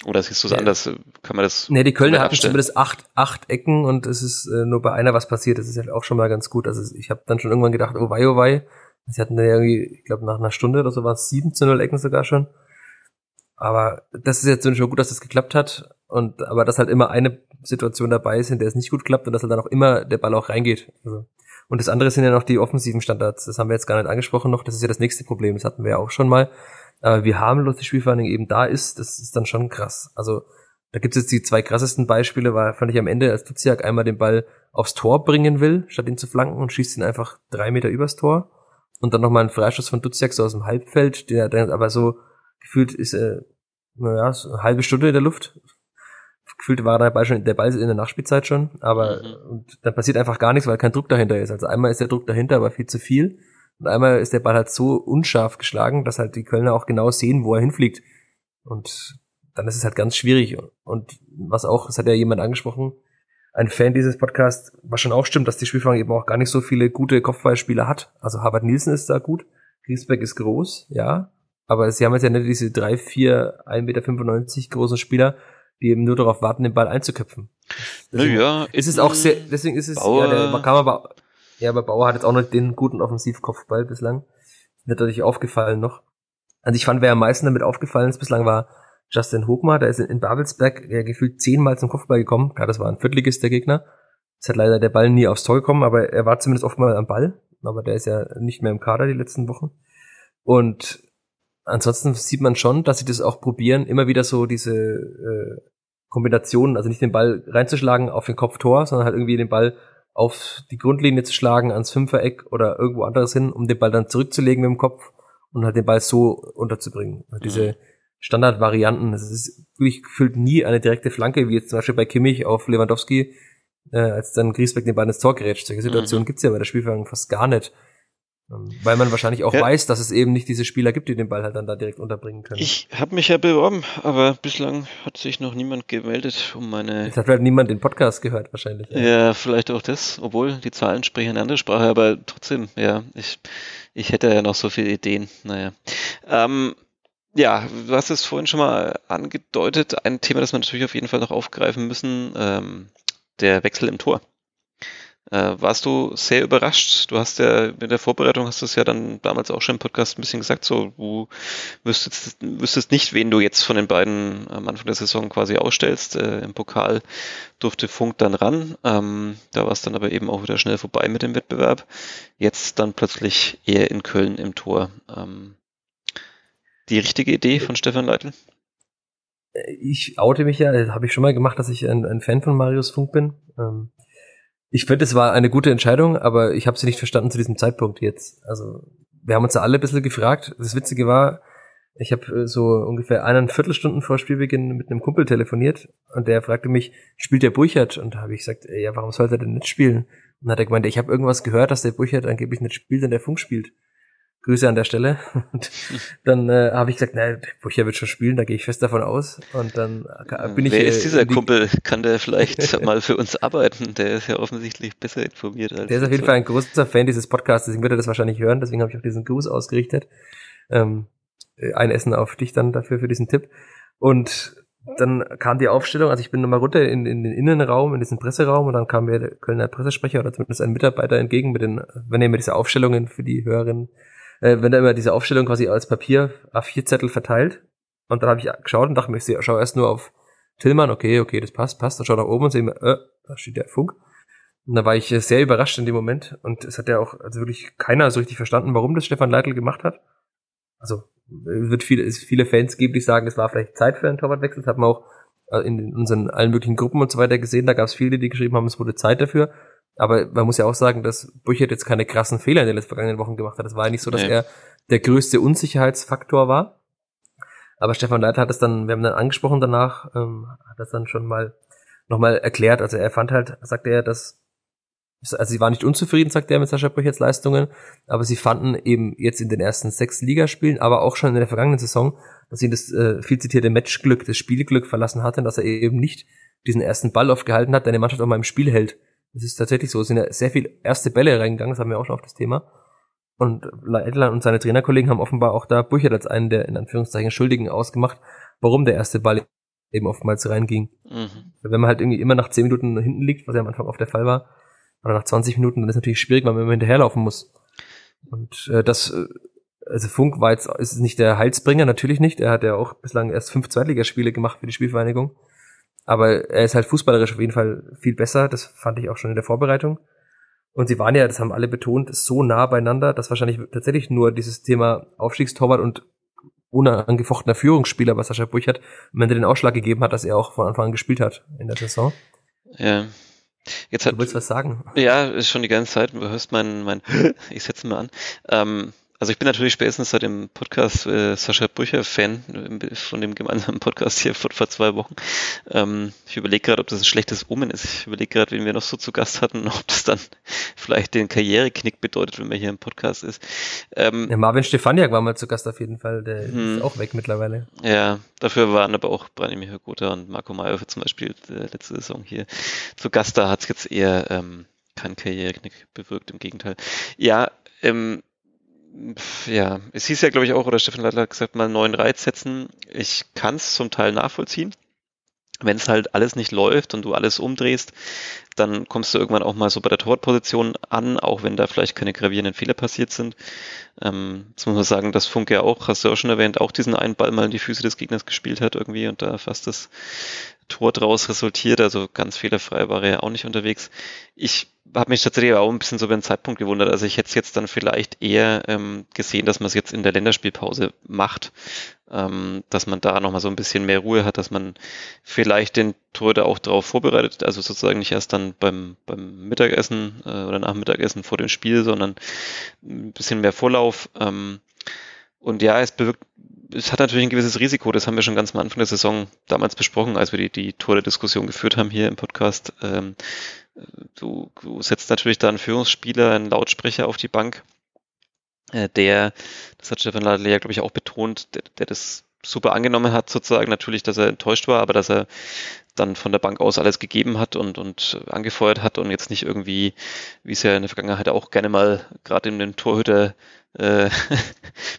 Oder siehst du es anders? Kann man das Nee, die Kölner hatten zumindest acht, acht Ecken und es ist äh, nur bei einer was passiert. Das ist ja auch schon mal ganz gut. Also ich habe dann schon irgendwann gedacht, oh wei, oh wei. Sie hatten da irgendwie, ich glaube, nach einer Stunde oder so war es 7 zu 0 Ecken sogar schon. Aber das ist jetzt schon gut, dass das geklappt hat. Und aber dass halt immer eine Situation dabei ist, in der es nicht gut klappt und dass halt dann auch immer der Ball auch reingeht. Also. Und das andere sind ja noch die offensiven Standards. Das haben wir jetzt gar nicht angesprochen noch. Das ist ja das nächste Problem. Das hatten wir ja auch schon mal. Aber wie harmlos die Spielverhandlung eben da ist, das ist dann schon krass. Also da gibt es jetzt die zwei krassesten Beispiele, war fand ich am Ende, als Duziak einmal den Ball aufs Tor bringen will, statt ihn zu flanken und schießt ihn einfach drei Meter übers Tor. Und dann nochmal ein Freischuss von Duziak so aus dem Halbfeld, der dann aber so gefühlt ist, äh, naja, so eine halbe Stunde in der Luft. Gefühlt war der Ball schon, der Ball ist in der Nachspielzeit schon, aber Mhm. und dann passiert einfach gar nichts, weil kein Druck dahinter ist. Also einmal ist der Druck dahinter, aber viel zu viel. Und einmal ist der Ball halt so unscharf geschlagen, dass halt die Kölner auch genau sehen, wo er hinfliegt. Und dann ist es halt ganz schwierig. Und was auch, das hat ja jemand angesprochen, ein Fan dieses Podcasts, was schon auch stimmt, dass die Spielfang eben auch gar nicht so viele gute Kopfballspieler hat. Also Harvard Nielsen ist da gut, Griesbeck ist groß, ja. Aber sie haben jetzt ja nicht diese drei, vier, 1,95 Meter großen Spieler, die eben nur darauf warten, den Ball einzuköpfen. Naja, es ist auch sehr, deswegen ist es, Bauer, ja, der kam aber, ja, aber Bauer hat jetzt auch noch den guten Offensivkopfball bislang. Ist natürlich aufgefallen noch. Also ich fand, wer am meisten damit aufgefallen ist bislang war Justin Hogmar, der ist in Babelsberg ja, gefühlt zehnmal zum Kopfball gekommen. Klar, das war ein Viertligist der Gegner. Es hat leider der Ball nie aufs Tor gekommen, aber er war zumindest oft mal am Ball. Aber der ist ja nicht mehr im Kader die letzten Wochen. Und ansonsten sieht man schon, dass sie das auch probieren, immer wieder so diese äh, Kombinationen, also nicht den Ball reinzuschlagen auf den Kopftor, sondern halt irgendwie den Ball auf die Grundlinie zu schlagen, ans Fünfereck oder irgendwo anderes hin, um den Ball dann zurückzulegen mit dem Kopf und halt den Ball so unterzubringen. Also diese mhm. Standardvarianten, das ist wirklich gefühlt nie eine direkte Flanke, wie jetzt zum Beispiel bei Kimmich auf Lewandowski, äh, als dann Griesbeck den Ball ins Tor gerätscht. Solche Situationen mhm. gibt's ja bei der Spielverhandlung fast gar nicht. Ähm, weil man wahrscheinlich auch ja. weiß, dass es eben nicht diese Spieler gibt, die den Ball halt dann da direkt unterbringen können. Ich habe mich ja beworben, aber bislang hat sich noch niemand gemeldet, um meine. Es hat halt niemand den Podcast gehört, wahrscheinlich. Ja. ja, vielleicht auch das, obwohl die Zahlen sprechen eine andere Sprache, aber trotzdem, ja, ich, ich hätte ja noch so viele Ideen. Naja. Ähm, ja, du hast es vorhin schon mal angedeutet. Ein Thema, das wir natürlich auf jeden Fall noch aufgreifen müssen, ähm, der Wechsel im Tor. Äh, warst du sehr überrascht? Du hast ja mit der Vorbereitung hast du es ja dann damals auch schon im Podcast ein bisschen gesagt, so du wüsstest, wüsstest nicht, wen du jetzt von den beiden am Anfang der Saison quasi ausstellst. Äh, Im Pokal durfte Funk dann ran. Ähm, da war es dann aber eben auch wieder schnell vorbei mit dem Wettbewerb. Jetzt dann plötzlich eher in Köln im Tor. Ähm, die richtige Idee von Stefan Leitl? Ich oute mich ja, habe ich schon mal gemacht, dass ich ein, ein Fan von Marius Funk bin. Ähm, ich finde, es war eine gute Entscheidung, aber ich habe sie nicht verstanden zu diesem Zeitpunkt jetzt. Also wir haben uns da alle ein bisschen gefragt. Das Witzige war, ich habe äh, so ungefähr einen Viertelstunden vor Spielbeginn mit einem Kumpel telefoniert und der fragte mich, spielt der Burchard? Und da habe ich gesagt, ja, warum sollte er denn nicht spielen? Und dann hat er gemeint, ich habe irgendwas gehört, dass der Burchard angeblich nicht spielt, wenn der Funk spielt. Grüße an der Stelle. Und dann äh, habe ich gesagt, na, Bucher wird schon spielen, da gehe ich fest davon aus. Und dann äh, bin ich. Wer ist dieser die Kumpel? Kann der vielleicht mal für uns arbeiten? Der ist ja offensichtlich besser informiert als. Der ist auf jeden. Fall ein großer Fan dieses Podcasts, deswegen wird er das wahrscheinlich hören, deswegen habe ich auch diesen Gruß ausgerichtet. Ähm, ein Essen auf dich dann dafür für diesen Tipp. Und dann kam die Aufstellung, also ich bin nochmal runter in, in den Innenraum, in diesen Presseraum und dann kam mir der Kölner Pressesprecher oder zumindest ein Mitarbeiter entgegen mit den, wenn ihr mir diese Aufstellungen für die Hörerinnen äh, wenn er immer diese Aufstellung quasi als Papier A4-Zettel verteilt. Und dann habe ich geschaut und dachte mir, ich schaue erst nur auf Tillmann, okay, okay, das passt, passt. Dann schaue nach oben und sehe mir, äh, da steht der Funk. Und da war ich äh, sehr überrascht in dem Moment. Und es hat ja auch also wirklich keiner so richtig verstanden, warum das Stefan Leitl gemacht hat. Also es wird viele, viele Fans geben, die sagen, es war vielleicht Zeit für einen Torwartwechsel. Das hat man auch äh, in unseren allen möglichen Gruppen und so weiter gesehen. Da gab es viele, die geschrieben haben, es wurde Zeit dafür. Aber man muss ja auch sagen, dass Burchard jetzt keine krassen Fehler in den letzten vergangenen Wochen gemacht hat. Das war ja nicht so, dass nee. er der größte Unsicherheitsfaktor war. Aber Stefan Leiter hat es dann, wir haben dann angesprochen danach, ähm, hat das dann schon mal nochmal erklärt. Also er fand halt, sagte er, dass, also sie war nicht unzufrieden, sagt er, mit Sascha Burchards Leistungen, aber sie fanden eben jetzt in den ersten sechs Ligaspielen, aber auch schon in der vergangenen Saison, dass ihn das äh, viel zitierte Matchglück, das Spielglück verlassen hatte, dass er eben nicht diesen ersten Ball aufgehalten hat, der die Mannschaft auch mal im Spiel hält. Das ist tatsächlich so. Es sind ja sehr viele erste Bälle reingegangen, das haben wir auch schon auf das Thema. Und Leitler und seine Trainerkollegen haben offenbar auch da Burchard als einen der in Anführungszeichen Schuldigen ausgemacht, warum der erste Ball eben oftmals reinging. Mhm. Wenn man halt irgendwie immer nach 10 Minuten hinten liegt, was ja am Anfang oft der Fall war, oder nach 20 Minuten, dann ist es natürlich schwierig, weil man immer hinterherlaufen muss. Und äh, das, äh, also Funk war jetzt, ist nicht der Heilsbringer, natürlich nicht. Er hat ja auch bislang erst fünf Zweitligaspiele gemacht für die Spielvereinigung. Aber er ist halt fußballerisch auf jeden Fall viel besser. Das fand ich auch schon in der Vorbereitung. Und sie waren ja, das haben alle betont, so nah beieinander, dass wahrscheinlich tatsächlich nur dieses Thema Aufstiegstorwart und unangefochtener Führungsspieler, was Sascha Burchert am Ende den Ausschlag gegeben hat, dass er auch von Anfang an gespielt hat in der Saison. Ja. Jetzt hat, du willst was sagen? Ja, ist schon die ganze Zeit. Du hörst mein, mein ich setze mal an. Ähm, also ich bin natürlich spätestens seit dem Podcast äh, Sascha Brücher Fan äh, von dem gemeinsamen Podcast hier vor, vor zwei Wochen. Ähm, ich überlege gerade, ob das ein schlechtes Omen ist. Ich überlege gerade, wen wir noch so zu Gast hatten, ob das dann vielleicht den Karriereknick bedeutet, wenn man hier im Podcast ist. Ähm, ja, Marvin Stefaniak war mal zu Gast auf jeden Fall, der hm, ist auch weg mittlerweile. Ja, dafür waren aber auch Branimir Gotha und Marco Mayer zum Beispiel äh, letzte Saison hier zu Gast. Da hat es jetzt eher ähm, keinen Karriereknick bewirkt, im Gegenteil. Ja, ähm, ja, es hieß ja, glaube ich, auch, oder Stefan Leitler hat gesagt, mal einen neuen Reiz setzen. Ich kann es zum Teil nachvollziehen. wenn es halt alles nicht läuft und du alles umdrehst, dann kommst du irgendwann auch mal so bei der Torwartposition an, auch wenn da vielleicht keine gravierenden Fehler passiert sind. Ähm, jetzt muss man sagen, dass Funke ja auch, hast du auch schon erwähnt, auch diesen einen Ball mal in die Füße des Gegners gespielt hat irgendwie und da fast das Tor draus resultiert. Also ganz fehlerfrei war er ja auch nicht unterwegs. Ich habe mich tatsächlich auch ein bisschen so über den Zeitpunkt gewundert. Also ich hätte es jetzt dann vielleicht eher ähm, gesehen, dass man es jetzt in der Länderspielpause macht, ähm, dass man da nochmal so ein bisschen mehr Ruhe hat, dass man vielleicht den Torhüter auch darauf vorbereitet, also sozusagen nicht erst dann beim, beim Mittagessen äh, oder nach Mittagessen vor dem Spiel, sondern ein bisschen mehr Vorlauf. Ähm, und ja, es bewirkt, es hat natürlich ein gewisses Risiko, das haben wir schon ganz am Anfang der Saison damals besprochen, als wir die, die Tore-Diskussion geführt haben hier im Podcast. Ähm, du, du setzt natürlich da einen Führungsspieler, einen Lautsprecher auf die Bank, äh, der, das hat Stefan Ladler ja, glaube ich, auch betont, der, der das super angenommen hat, sozusagen. Natürlich, dass er enttäuscht war, aber dass er dann von der Bank aus alles gegeben hat und, und angefeuert hat und jetzt nicht irgendwie, wie es ja in der Vergangenheit auch gerne mal gerade in dem Torhüter äh,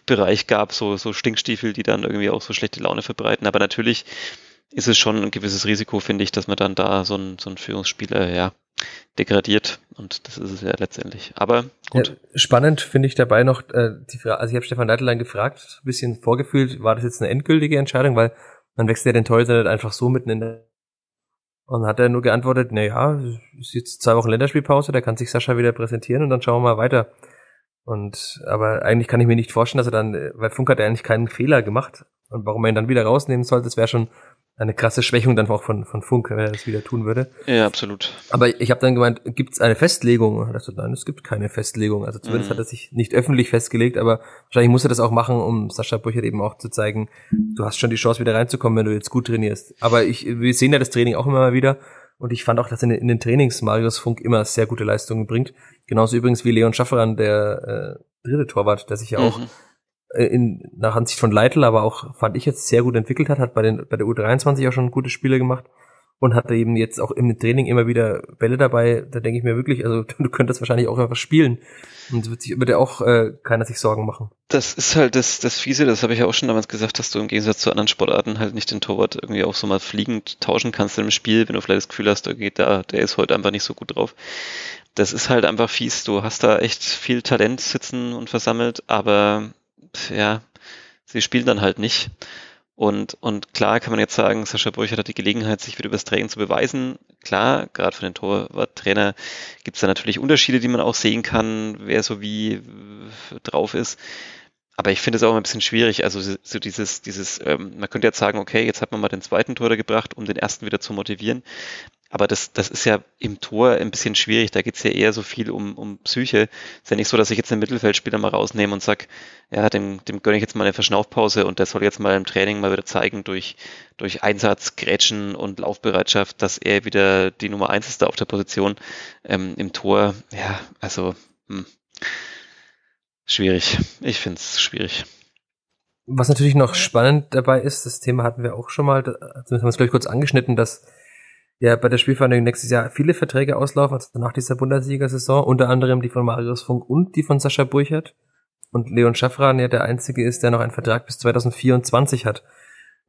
gab, so, so Stinkstiefel, die dann irgendwie auch so schlechte Laune verbreiten. Aber natürlich ist es schon ein gewisses Risiko, finde ich, dass man dann da so ein, so ein Führungsspieler, ja, degradiert und das ist es ja letztendlich. Aber gut. Ja, spannend finde ich dabei noch äh, die Frage, also ich habe Stefan Neidlein gefragt, ein bisschen vorgefühlt, war das jetzt eine endgültige Entscheidung, weil man wechselt ja den Torhüter nicht einfach so mitten in der und hat er nur geantwortet, na ja, ist jetzt zwei Wochen Länderspielpause, da kann sich Sascha wieder präsentieren und dann schauen wir mal weiter. Und aber eigentlich kann ich mir nicht vorstellen, dass er dann, weil Funk hat ja eigentlich keinen Fehler gemacht und warum er ihn dann wieder rausnehmen sollte, das wäre schon eine krasse Schwächung dann auch von, von Funk, wenn er das wieder tun würde. Ja, absolut. Aber ich habe dann gemeint, gibt es eine Festlegung? Also, nein, es gibt keine Festlegung. Also zumindest mhm. hat er sich nicht öffentlich festgelegt, aber wahrscheinlich muss er das auch machen, um Sascha Brüchert eben auch zu zeigen, du hast schon die Chance wieder reinzukommen, wenn du jetzt gut trainierst. Aber ich, wir sehen ja das Training auch immer mal wieder und ich fand auch, dass er in den Trainings Marius Funk immer sehr gute Leistungen bringt. Genauso übrigens wie Leon Schafferan, der äh, dritte Torwart, der sich ja auch mhm in, nach Ansicht von Leitl, aber auch fand ich jetzt sehr gut entwickelt hat, hat bei, den, bei der U23 auch schon gute Spiele gemacht und hatte eben jetzt auch im Training immer wieder Bälle dabei. Da denke ich mir wirklich, also du könntest wahrscheinlich auch einfach spielen und wird sich würde auch äh, keiner sich Sorgen machen. Das ist halt das, das Fiese, das habe ich ja auch schon damals gesagt, dass du im Gegensatz zu anderen Sportarten halt nicht den Torwart irgendwie auch so mal fliegend tauschen kannst im Spiel, wenn du vielleicht das Gefühl hast, okay, da, der ist heute einfach nicht so gut drauf. Das ist halt einfach fies. Du hast da echt viel Talent sitzen und versammelt, aber ja, sie spielen dann halt nicht. Und, und klar kann man jetzt sagen, Sascha Burchert hat die Gelegenheit, sich wieder übers Training zu beweisen. Klar, gerade für den Torwarttrainer gibt es da natürlich Unterschiede, die man auch sehen kann, wer so wie äh, drauf ist. Aber ich finde es auch ein bisschen schwierig. Also so dieses, dieses, ähm, man könnte jetzt sagen, okay, jetzt hat man mal den zweiten Torhüter gebracht, um den ersten wieder zu motivieren. Aber das, das ist ja im Tor ein bisschen schwierig. Da geht's ja eher so viel um, um Psyche. Ist ja nicht so, dass ich jetzt einen Mittelfeldspieler mal rausnehme und sag, ja, dem, dem gönne ich jetzt mal eine Verschnaufpause und der soll jetzt mal im Training mal wieder zeigen durch, durch Einsatz, Grätschen und Laufbereitschaft, dass er wieder die Nummer eins ist da auf der Position ähm, im Tor. Ja, also hm, schwierig. Ich find's schwierig. Was natürlich noch spannend dabei ist, das Thema hatten wir auch schon mal, zumindest haben wir es, glaube ich, kurz angeschnitten, dass ja bei der Spielverhandlung nächstes Jahr viele Verträge auslaufen, also nach dieser Bundesliga-Saison, unter anderem die von Marius Funk und die von Sascha Burchert. Und Leon Schaffran ja der einzige ist, der noch einen Vertrag bis 2024 hat.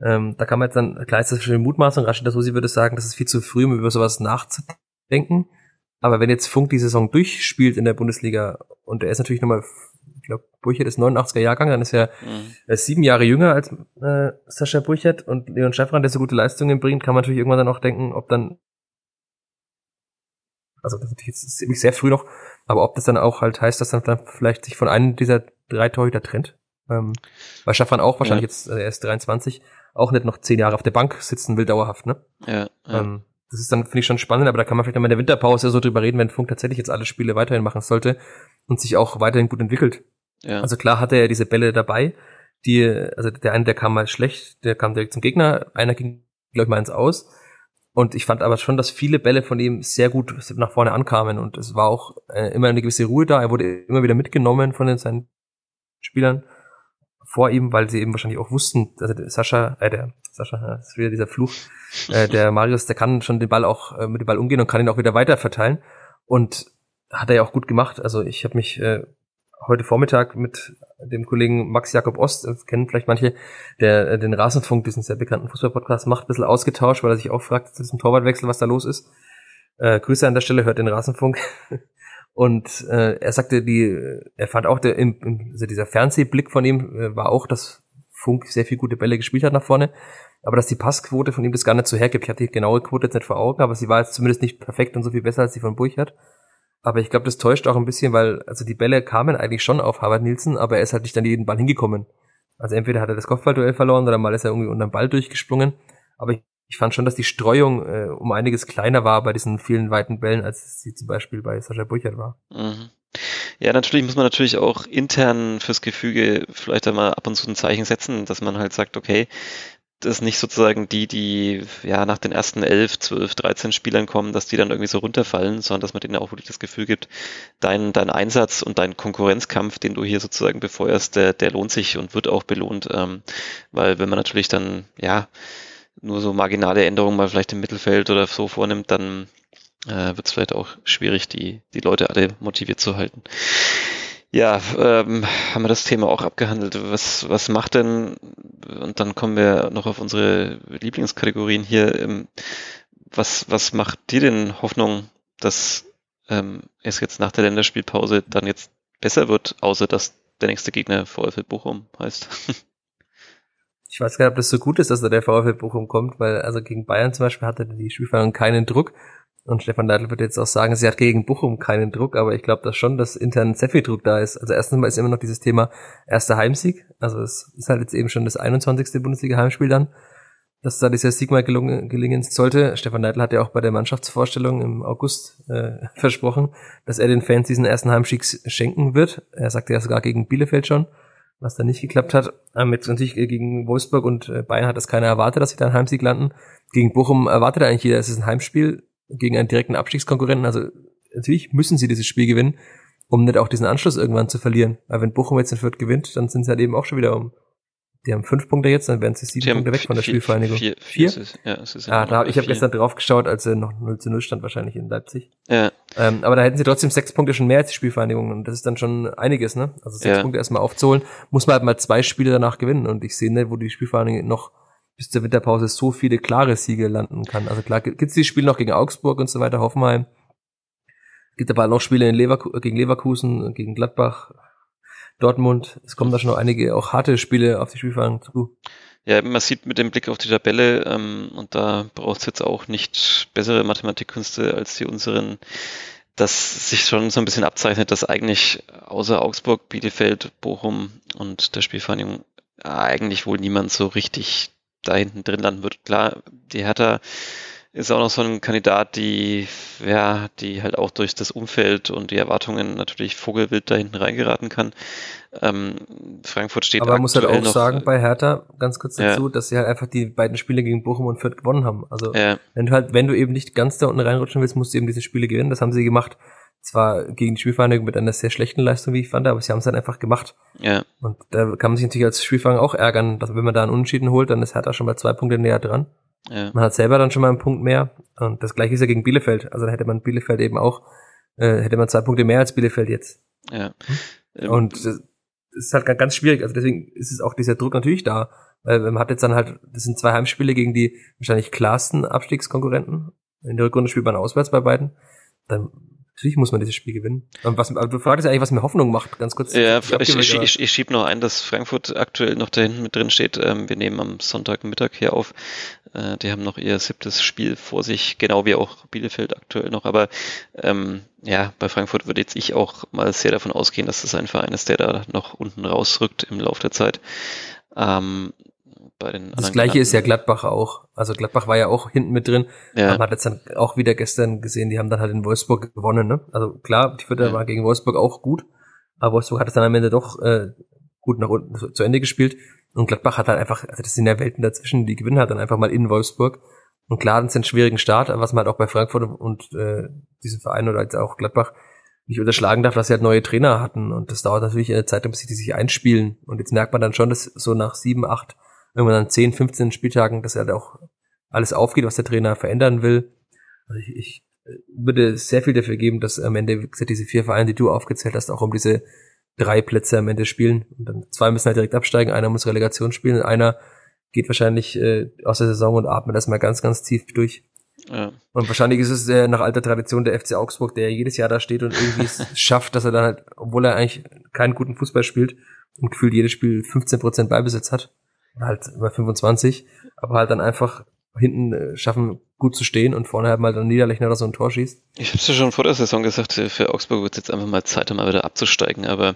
Ähm, da kann man jetzt dann, klar ist das schon Mutmaßung, Rashida Susi würde sagen, das ist viel zu früh, um über sowas nachzudenken. Aber wenn jetzt Funk die Saison durchspielt in der Bundesliga und er ist natürlich nochmal ich glaube, Burchert ist 89er Jahrgang, dann ist er mhm. sieben Jahre jünger als äh, Sascha Burchert und Leon Schäffran, der so gute Leistungen bringt, kann man natürlich irgendwann dann auch denken, ob dann also das ist jetzt ziemlich sehr früh noch, aber ob das dann auch halt heißt, dass dann, dann vielleicht sich von einem dieser drei Torhüter trennt. Ähm, weil Schaffran auch wahrscheinlich ja. jetzt, äh, er ist 23, auch nicht noch zehn Jahre auf der Bank sitzen will, dauerhaft, ne? Ja. ja. Ähm, das ist dann, finde ich, schon spannend, aber da kann man vielleicht mal in der Winterpause so drüber reden, wenn Funk tatsächlich jetzt alle Spiele weiterhin machen sollte und sich auch weiterhin gut entwickelt. Ja. Also klar hatte er diese Bälle dabei, die, also der eine, der kam mal schlecht, der kam direkt zum Gegner, einer ging, glaube ich, mal ins Aus. Und ich fand aber schon, dass viele Bälle von ihm sehr gut nach vorne ankamen und es war auch äh, immer eine gewisse Ruhe da. Er wurde immer wieder mitgenommen von den, seinen Spielern vor ihm, weil sie eben wahrscheinlich auch wussten, also der Sascha, äh, der Sascha, das ist wieder dieser Fluch, äh, der Marius, der kann schon den Ball auch äh, mit dem Ball umgehen und kann ihn auch wieder weiter verteilen. Und hat er ja auch gut gemacht. Also ich habe mich äh, heute Vormittag mit dem Kollegen Max Jakob Ost, das kennen vielleicht manche, der äh, den Rasenfunk, diesen sehr bekannten Fußballpodcast, macht, ein bisschen ausgetauscht, weil er sich auch fragt zu diesem Torwartwechsel, was da los ist. Äh, Grüße an der Stelle, hört den Rasenfunk. Und äh, er sagte, die, er fand auch, der, im, also dieser Fernsehblick von ihm äh, war auch, dass Funk sehr viel gute Bälle gespielt hat nach vorne, aber dass die Passquote von ihm das gar nicht so hergibt. Ich hatte die genaue Quote jetzt nicht vor Augen, aber sie war jetzt zumindest nicht perfekt und so viel besser als die von Burchard. Aber ich glaube, das täuscht auch ein bisschen, weil also die Bälle kamen eigentlich schon auf Harvard Nielsen, aber er ist halt nicht an jeden Ball hingekommen. Also entweder hat er das Kopfballduell verloren oder mal ist er irgendwie unter den Ball durchgesprungen. Aber ich, ich fand schon, dass die Streuung äh, um einiges kleiner war bei diesen vielen weiten Bällen, als sie zum Beispiel bei Sascha Burchard war. Mhm. Ja, natürlich muss man natürlich auch intern fürs Gefüge vielleicht einmal ab und zu ein Zeichen setzen, dass man halt sagt, okay, dass nicht sozusagen die, die ja nach den ersten 11, 12, 13 Spielern kommen, dass die dann irgendwie so runterfallen, sondern dass man denen auch wirklich das Gefühl gibt, dein, dein Einsatz und dein Konkurrenzkampf, den du hier sozusagen befeuerst, der, der lohnt sich und wird auch belohnt, ähm, weil wenn man natürlich dann, ja, nur so marginale Änderungen mal vielleicht im Mittelfeld oder so vornimmt, dann äh, wird es vielleicht auch schwierig, die, die Leute alle motiviert zu halten. Ja, ähm, haben wir das Thema auch abgehandelt. Was, was macht denn, und dann kommen wir noch auf unsere Lieblingskategorien hier, ähm, was, was macht dir denn Hoffnung, dass ähm, es jetzt nach der Länderspielpause dann jetzt besser wird, außer dass der nächste Gegner VfL Bochum heißt? Ich weiß gar nicht, ob das so gut ist, dass da der VfL Bochum kommt, weil also gegen Bayern zum Beispiel hatte die Spielverhandlung keinen Druck und Stefan Leitl wird jetzt auch sagen, sie hat gegen Bochum keinen Druck, aber ich glaube, dass schon, dass intern sehr viel Druck da ist. Also erstens mal ist immer noch dieses Thema erster Heimsieg. Also es ist halt jetzt eben schon das 21. Bundesliga-Heimspiel dann, dass da dieser Sieg mal gelungen, gelingen sollte. Stefan Leitl hat ja auch bei der Mannschaftsvorstellung im August äh, versprochen, dass er den Fans diesen ersten Heimsieg schenken wird. Er sagte ja sogar gegen Bielefeld schon, was da nicht geklappt hat. Ähm, jetzt natürlich gegen Wolfsburg und äh, Bayern hat das keiner erwartet, dass sie da einen Heimsieg landen. Gegen Bochum erwartet eigentlich jeder, es ist ein Heimspiel gegen einen direkten Abstiegskonkurrenten. Also natürlich müssen sie dieses Spiel gewinnen, um nicht auch diesen Anschluss irgendwann zu verlieren. Weil wenn Bochum jetzt in Fürth gewinnt, dann sind sie halt eben auch schon wieder um. Die haben fünf Punkte jetzt, dann wären sie sieben Punkte weg von der vier, Spielvereinigung. Vier? vier? vier? Ist, ja, es ist ah, da, ich habe gestern drauf geschaut, als er noch 0 zu 0 stand, wahrscheinlich in Leipzig. Ja. Ähm, aber da hätten sie trotzdem sechs Punkte schon mehr als die Spielvereinigung und das ist dann schon einiges, ne? Also sechs ja. Punkte erstmal aufzuholen, muss man halt mal zwei Spiele danach gewinnen und ich sehe nicht, wo die Spielvereinigung noch bis zur Winterpause so viele klare Siege landen kann. Also klar, gibt es die Spiele noch gegen Augsburg und so weiter, Hoffenheim. Gibt aber noch Spiele in Leverku gegen Leverkusen, gegen Gladbach, Dortmund. Es kommen da schon noch einige auch harte Spiele auf die Spielfang zu. Ja, man sieht mit dem Blick auf die Tabelle, ähm, und da braucht es jetzt auch nicht bessere Mathematikkünste als die unseren, dass sich schon so ein bisschen abzeichnet, dass eigentlich außer Augsburg, Bielefeld, Bochum und der Spielvereinigung eigentlich wohl niemand so richtig da hinten drin landen wird. Klar, die Hertha ist auch noch so ein Kandidat, die, ja, die halt auch durch das Umfeld und die Erwartungen natürlich vogelwild da hinten reingeraten kann. Ähm, Frankfurt steht Aber man muss halt auch sagen, bei Hertha, ganz kurz dazu, ja. dass sie halt einfach die beiden Spiele gegen Bochum und Fürth gewonnen haben. Also, ja. wenn du halt, wenn du eben nicht ganz da unten reinrutschen willst, musst du eben diese Spiele gewinnen. Das haben sie gemacht. Zwar gegen die Spielvereinigung mit einer sehr schlechten Leistung, wie ich fand, aber sie haben es dann einfach gemacht. Ja. Und da kann man sich natürlich als Spielvereinigung auch ärgern, dass wenn man da einen Unentschieden holt, dann ist Hertha schon bei zwei Punkte näher dran. Ja. Man hat selber dann schon mal einen Punkt mehr. Und das gleiche ist ja gegen Bielefeld. Also da hätte man Bielefeld eben auch, äh, hätte man zwei Punkte mehr als Bielefeld jetzt. Ja. Hm? Und das ist halt ganz schwierig. Also deswegen ist es auch dieser Druck natürlich da. Weil man hat jetzt dann halt, das sind zwei Heimspiele gegen die wahrscheinlich klarsten Abstiegskonkurrenten. In der Rückrunde spielt man auswärts bei beiden. Dann Natürlich muss man dieses Spiel gewinnen. Und was, aber du fragst ja eigentlich, was mir Hoffnung macht, ganz kurz. Ja, ich, ich, ich, ich schieb noch ein, dass Frankfurt aktuell noch da hinten mit drin steht. Ähm, wir nehmen am Sonntagmittag hier auf. Äh, die haben noch ihr siebtes Spiel vor sich, genau wie auch Bielefeld aktuell noch. Aber ähm, ja, bei Frankfurt würde jetzt ich auch mal sehr davon ausgehen, dass das ein Verein ist, der da noch unten rausrückt im Laufe der Zeit. Ähm, bei den Das gleiche ist ja Gladbach auch. Also Gladbach war ja auch hinten mit drin. Ja. Man hat jetzt dann auch wieder gestern gesehen, die haben dann halt in Wolfsburg gewonnen. Ne? Also klar, die Vierter ja. war gegen Wolfsburg auch gut, aber Wolfsburg hat es dann am Ende doch äh, gut nach unten zu Ende gespielt. Und Gladbach hat halt einfach, also das sind ja Welten dazwischen, die gewinnen halt dann einfach mal in Wolfsburg. Und klar, das ist ein schwierigen Start, was man halt auch bei Frankfurt und äh, diesem Verein oder jetzt auch Gladbach nicht unterschlagen darf, dass sie halt neue Trainer hatten. Und das dauert natürlich eine Zeit, bis sie die sich einspielen. Und jetzt merkt man dann schon, dass so nach sieben, acht irgendwann an 10, 15 Spieltagen, dass er halt auch alles aufgeht, was der Trainer verändern will. Also ich, ich würde sehr viel dafür geben, dass am Ende, wie gesagt, diese vier Vereine, die du aufgezählt hast, auch um diese drei Plätze am Ende spielen. Und dann zwei müssen halt direkt absteigen, einer muss Relegation spielen und einer geht wahrscheinlich äh, aus der Saison und atmet erstmal ganz, ganz tief durch. Ja. Und wahrscheinlich ist es äh, nach alter Tradition der FC Augsburg, der jedes Jahr da steht und irgendwie es schafft, dass er dann halt, obwohl er eigentlich keinen guten Fußball spielt und gefühlt jedes Spiel 15% Beibesitz hat, halt über 25, aber halt dann einfach hinten äh, schaffen, gut zu stehen und vorne halt mal dann Niederlechner oder so ein Tor schießt. Ich hab's ja schon vor der Saison gesagt, für Augsburg wird es jetzt einfach mal Zeit, um mal wieder abzusteigen, aber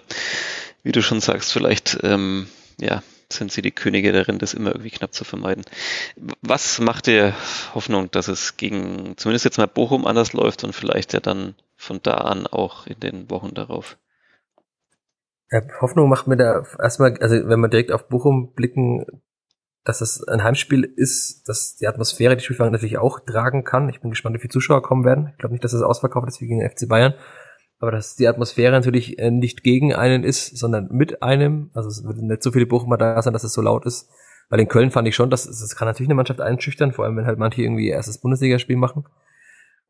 wie du schon sagst, vielleicht, ähm, ja, sind sie die Könige darin, das immer irgendwie knapp zu vermeiden. Was macht dir Hoffnung, dass es gegen zumindest jetzt mal Bochum anders läuft und vielleicht ja dann von da an auch in den Wochen darauf? Ja, Hoffnung macht mir da erstmal, also wenn wir direkt auf Bochum blicken, dass es ein Heimspiel ist, dass die Atmosphäre die Spielfang natürlich auch tragen kann. Ich bin gespannt, wie viele Zuschauer kommen werden. Ich glaube nicht, dass es ausverkauft ist wie gegen den FC Bayern. Aber dass die Atmosphäre natürlich äh, nicht gegen einen ist, sondern mit einem. Also es wird nicht so viele Bochumer da sein, dass es so laut ist. Weil in Köln fand ich schon, dass das kann natürlich eine Mannschaft einschüchtern, vor allem wenn halt manche irgendwie erstes Bundesligaspiel machen.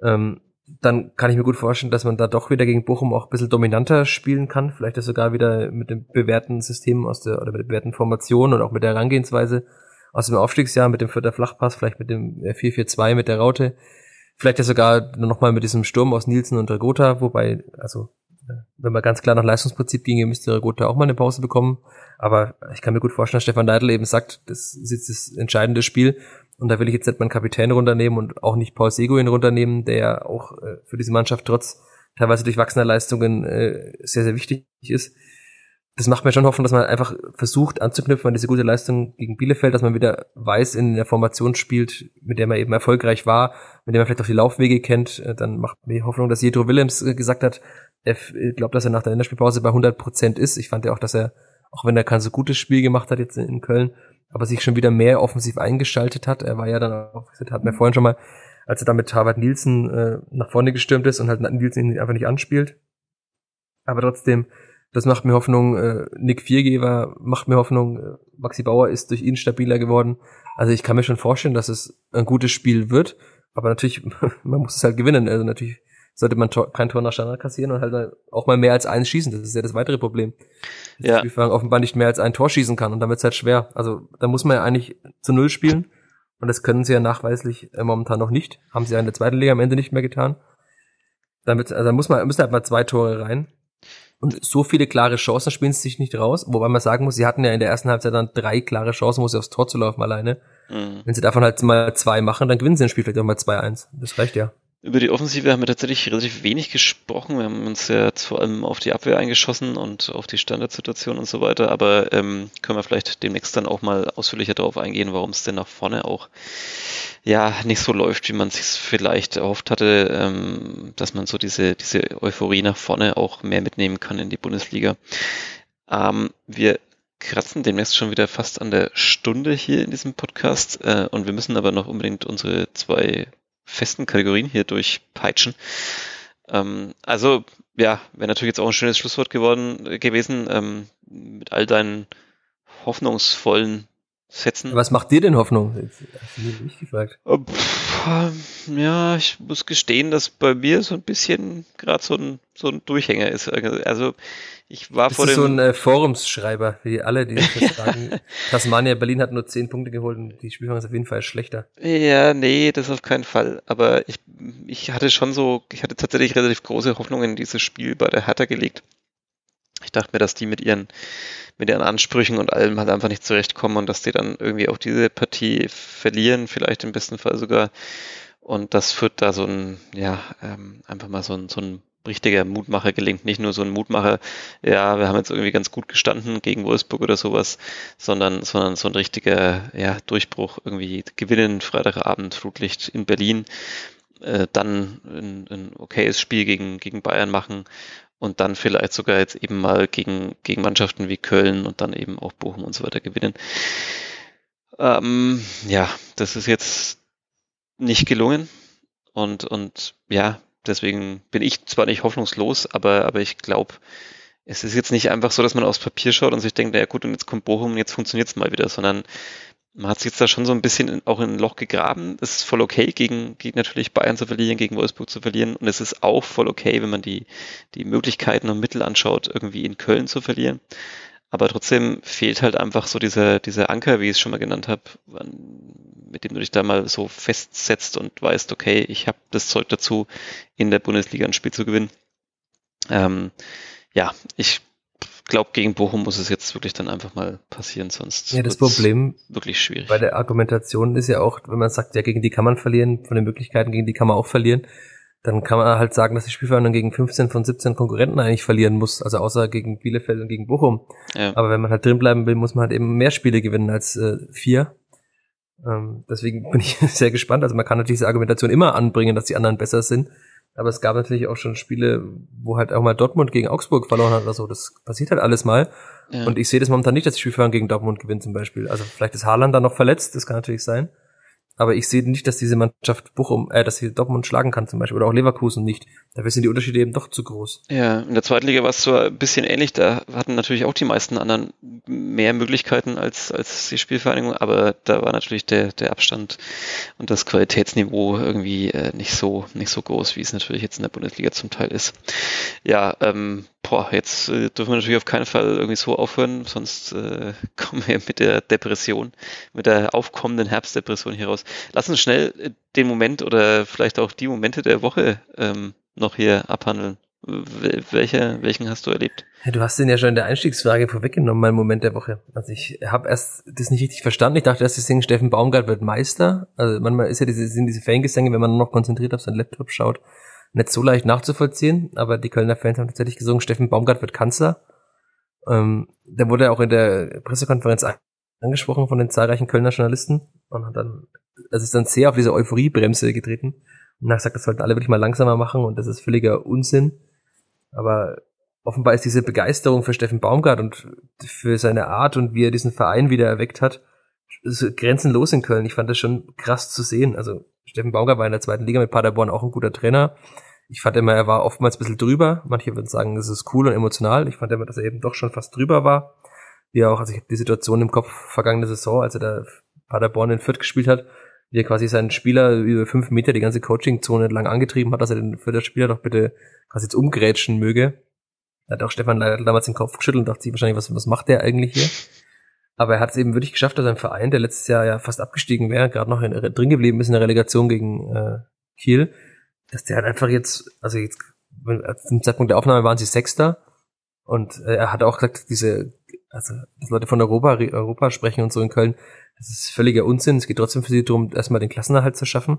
Ähm, dann kann ich mir gut vorstellen, dass man da doch wieder gegen Bochum auch ein bisschen dominanter spielen kann. Vielleicht sogar wieder mit dem bewährten System aus der, oder mit der bewährten Formation und auch mit der Herangehensweise aus dem Aufstiegsjahr, mit dem vierter Flachpass, vielleicht mit dem 4-4-2, mit der Raute. Vielleicht ja sogar nochmal mit diesem Sturm aus Nielsen und Dragota, wobei, also, wenn man ganz klar nach Leistungsprinzip ginge, müsste Dragota auch mal eine Pause bekommen. Aber ich kann mir gut vorstellen, dass Stefan Neidl eben sagt, das ist jetzt das entscheidende Spiel und da will ich jetzt nicht meinen Kapitän runternehmen und auch nicht Paul Seguin runternehmen, der ja auch äh, für diese Mannschaft trotz teilweise durchwachsener Leistungen äh, sehr, sehr wichtig ist. Das macht mir schon Hoffnung, dass man einfach versucht anzuknüpfen an diese gute Leistung gegen Bielefeld, dass man wieder weiß, in der Formation spielt, mit der man eben erfolgreich war, mit der man vielleicht auch die Laufwege kennt. Äh, dann macht mir Hoffnung, dass Jedro Willems gesagt hat, er glaubt, dass er nach der Länderspielpause bei 100 Prozent ist. Ich fand ja auch, dass er, auch wenn er kein so gutes Spiel gemacht hat jetzt in Köln, aber sich schon wieder mehr offensiv eingeschaltet hat. Er war ja dann auch, hat mir vorhin schon mal, als er da mit Harvard Nielsen äh, nach vorne gestürmt ist und halt Nielsen ihn einfach nicht anspielt. Aber trotzdem, das macht mir Hoffnung. Äh, Nick Viergeber macht mir Hoffnung. Äh, Maxi Bauer ist durch ihn stabiler geworden. Also ich kann mir schon vorstellen, dass es ein gutes Spiel wird. Aber natürlich, man muss es halt gewinnen. Also natürlich sollte man Tor, kein Tor nach Standard kassieren und halt auch mal mehr als eins schießen. Das ist ja das weitere Problem. Dass ja. Spielfang offenbar nicht mehr als ein Tor schießen kann und dann wird es halt schwer. Also da muss man ja eigentlich zu null spielen und das können sie ja nachweislich äh, momentan noch nicht. Haben sie ja in der zweiten Liga am Ende nicht mehr getan. Damit, also da muss man, müssen halt mal zwei Tore rein. Und so viele klare Chancen spielen sie sich nicht raus. Wobei man sagen muss, sie hatten ja in der ersten Halbzeit dann drei klare Chancen, wo sie aufs Tor zu laufen alleine. Mhm. Wenn sie davon halt mal zwei machen, dann gewinnen sie ein Spiel vielleicht auch mal 2-1. Das reicht ja. Über die Offensive haben wir tatsächlich relativ wenig gesprochen. Wir haben uns ja jetzt vor allem auf die Abwehr eingeschossen und auf die Standardsituation und so weiter, aber ähm, können wir vielleicht demnächst dann auch mal ausführlicher darauf eingehen, warum es denn nach vorne auch ja nicht so läuft, wie man sich vielleicht erhofft hatte, ähm, dass man so diese, diese Euphorie nach vorne auch mehr mitnehmen kann in die Bundesliga. Ähm, wir kratzen demnächst schon wieder fast an der Stunde hier in diesem Podcast äh, und wir müssen aber noch unbedingt unsere zwei festen Kategorien hier durchpeitschen. Ähm, also, ja, wäre natürlich jetzt auch ein schönes Schlusswort geworden äh, gewesen, ähm, mit all deinen hoffnungsvollen Sätzen. Was macht dir denn Hoffnung? Jetzt hast du mich nicht gefragt. Oh, ja, ich muss gestehen, dass bei mir so ein bisschen gerade so ein, so ein Durchhänger ist. Also ich war Bist vor dem. so ein äh, Forumsschreiber, wie alle, die sagen. Tasmania Berlin hat nur zehn Punkte geholt und die Spielfang ist auf jeden Fall schlechter. Ja, nee, das auf keinen Fall. Aber ich, ich hatte schon so, ich hatte tatsächlich relativ große Hoffnungen in dieses Spiel bei der Hertha gelegt. Ich dachte mir, dass die mit ihren, mit ihren Ansprüchen und allem halt einfach nicht zurechtkommen und dass die dann irgendwie auch diese Partie verlieren, vielleicht im besten Fall sogar. Und das führt da so ein, ja, ähm, einfach mal so ein, so ein richtiger Mutmacher gelingt. Nicht nur so ein Mutmacher, ja, wir haben jetzt irgendwie ganz gut gestanden gegen Wolfsburg oder sowas, sondern, sondern so ein richtiger ja, Durchbruch, irgendwie gewinnen, Freitagabend, Flutlicht in Berlin, äh, dann ein, ein okayes Spiel gegen, gegen Bayern machen und dann vielleicht sogar jetzt eben mal gegen, gegen Mannschaften wie Köln und dann eben auch Bochum und so weiter gewinnen. Ähm, ja, das ist jetzt nicht gelungen. Und, und ja, Deswegen bin ich zwar nicht hoffnungslos, aber, aber ich glaube, es ist jetzt nicht einfach so, dass man aufs Papier schaut und sich denkt, naja gut, und jetzt kommt Bochum und jetzt funktioniert es mal wieder, sondern man hat sich jetzt da schon so ein bisschen in, auch in ein Loch gegraben. Es ist voll okay, gegen, gegen natürlich Bayern zu verlieren, gegen Wolfsburg zu verlieren. Und es ist auch voll okay, wenn man die, die Möglichkeiten und Mittel anschaut, irgendwie in Köln zu verlieren. Aber trotzdem fehlt halt einfach so dieser, dieser Anker, wie ich es schon mal genannt habe, mit dem du dich da mal so festsetzt und weißt, okay, ich habe das Zeug dazu, in der Bundesliga ein Spiel zu gewinnen. Ähm, ja, ich glaube, gegen Bochum muss es jetzt wirklich dann einfach mal passieren, sonst ja, das Problem wirklich schwierig. Bei der Argumentation ist ja auch, wenn man sagt, ja, gegen die kann man verlieren, von den Möglichkeiten, gegen die kann man auch verlieren, dann kann man halt sagen, dass die Spielverhandlung gegen 15 von 17 Konkurrenten eigentlich verlieren muss, also außer gegen Bielefeld und gegen Bochum. Ja. Aber wenn man halt drinbleiben will, muss man halt eben mehr Spiele gewinnen als äh, vier. Ähm, deswegen bin ich sehr gespannt. Also man kann natürlich diese Argumentation immer anbringen, dass die anderen besser sind. Aber es gab natürlich auch schon Spiele, wo halt auch mal Dortmund gegen Augsburg verloren hat oder so. Das passiert halt alles mal. Ja. Und ich sehe das momentan nicht, dass die Spielführer gegen Dortmund gewinnen zum Beispiel. Also vielleicht ist Haaland dann noch verletzt, das kann natürlich sein. Aber ich sehe nicht, dass diese Mannschaft Bochum, äh, dass sie Dortmund schlagen kann zum Beispiel oder auch Leverkusen nicht. Dafür sind die Unterschiede eben doch zu groß. Ja, in der zweiten Liga war es zwar ein bisschen ähnlich, da hatten natürlich auch die meisten anderen mehr Möglichkeiten als, als die Spielvereinigung, aber da war natürlich der, der Abstand und das Qualitätsniveau irgendwie äh, nicht so, nicht so groß, wie es natürlich jetzt in der Bundesliga zum Teil ist. Ja, ähm, boah, jetzt äh, dürfen wir natürlich auf keinen Fall irgendwie so aufhören, sonst äh, kommen wir mit der Depression, mit der aufkommenden Herbstdepression hier raus. Lass uns schnell äh, den Moment oder vielleicht auch die Momente der Woche ähm, noch hier abhandeln. Welche, welchen hast du erlebt? Ja, du hast den ja schon in der Einstiegsfrage vorweggenommen, mein Moment der Woche. Also ich habe erst das nicht richtig verstanden. Ich dachte erst, sie singen Steffen Baumgart wird Meister. Also manchmal ist ja diese, sind diese Fangesänge, wenn man noch konzentriert auf seinen Laptop schaut, nicht so leicht nachzuvollziehen, aber die Kölner Fans haben tatsächlich gesungen, Steffen Baumgart wird Kanzler. Ähm, der wurde auch in der Pressekonferenz angesprochen von den zahlreichen Kölner Journalisten und hat dann, also ist dann sehr auf diese Euphoriebremse getreten und hat gesagt, das sollten alle wirklich mal langsamer machen und das ist völliger Unsinn. Aber offenbar ist diese Begeisterung für Steffen Baumgart und für seine Art und wie er diesen Verein wieder erweckt hat, grenzenlos in Köln. Ich fand das schon krass zu sehen. Also Steffen Baumgart war in der zweiten Liga mit Paderborn auch ein guter Trainer. Ich fand immer, er war oftmals ein bisschen drüber. Manche würden sagen, das ist cool und emotional. Ich fand immer, dass er eben doch schon fast drüber war. Wie auch, also ich habe die Situation im Kopf vergangene Saison, als er da Paderborn in Fürth gespielt hat, wie er quasi seinen Spieler über fünf Meter die ganze Coaching-Zone lang angetrieben hat, dass er den Fürther Spieler doch bitte quasi jetzt umgrätschen möge. Da hat auch Stefan damals den Kopf geschüttelt und dachte sich wahrscheinlich, was, was macht der eigentlich hier? Aber er hat es eben wirklich geschafft, dass ein Verein, der letztes Jahr ja fast abgestiegen wäre, gerade noch in, drin geblieben ist in der Relegation gegen äh, Kiel, dass der halt einfach jetzt, also jetzt zum Zeitpunkt der Aufnahme waren sie Sechster und äh, er hat auch gesagt, diese, also dass Leute von Europa, Europa sprechen und so in Köln, das ist völliger Unsinn. Es geht trotzdem für sie darum, erstmal den Klassenerhalt zu schaffen.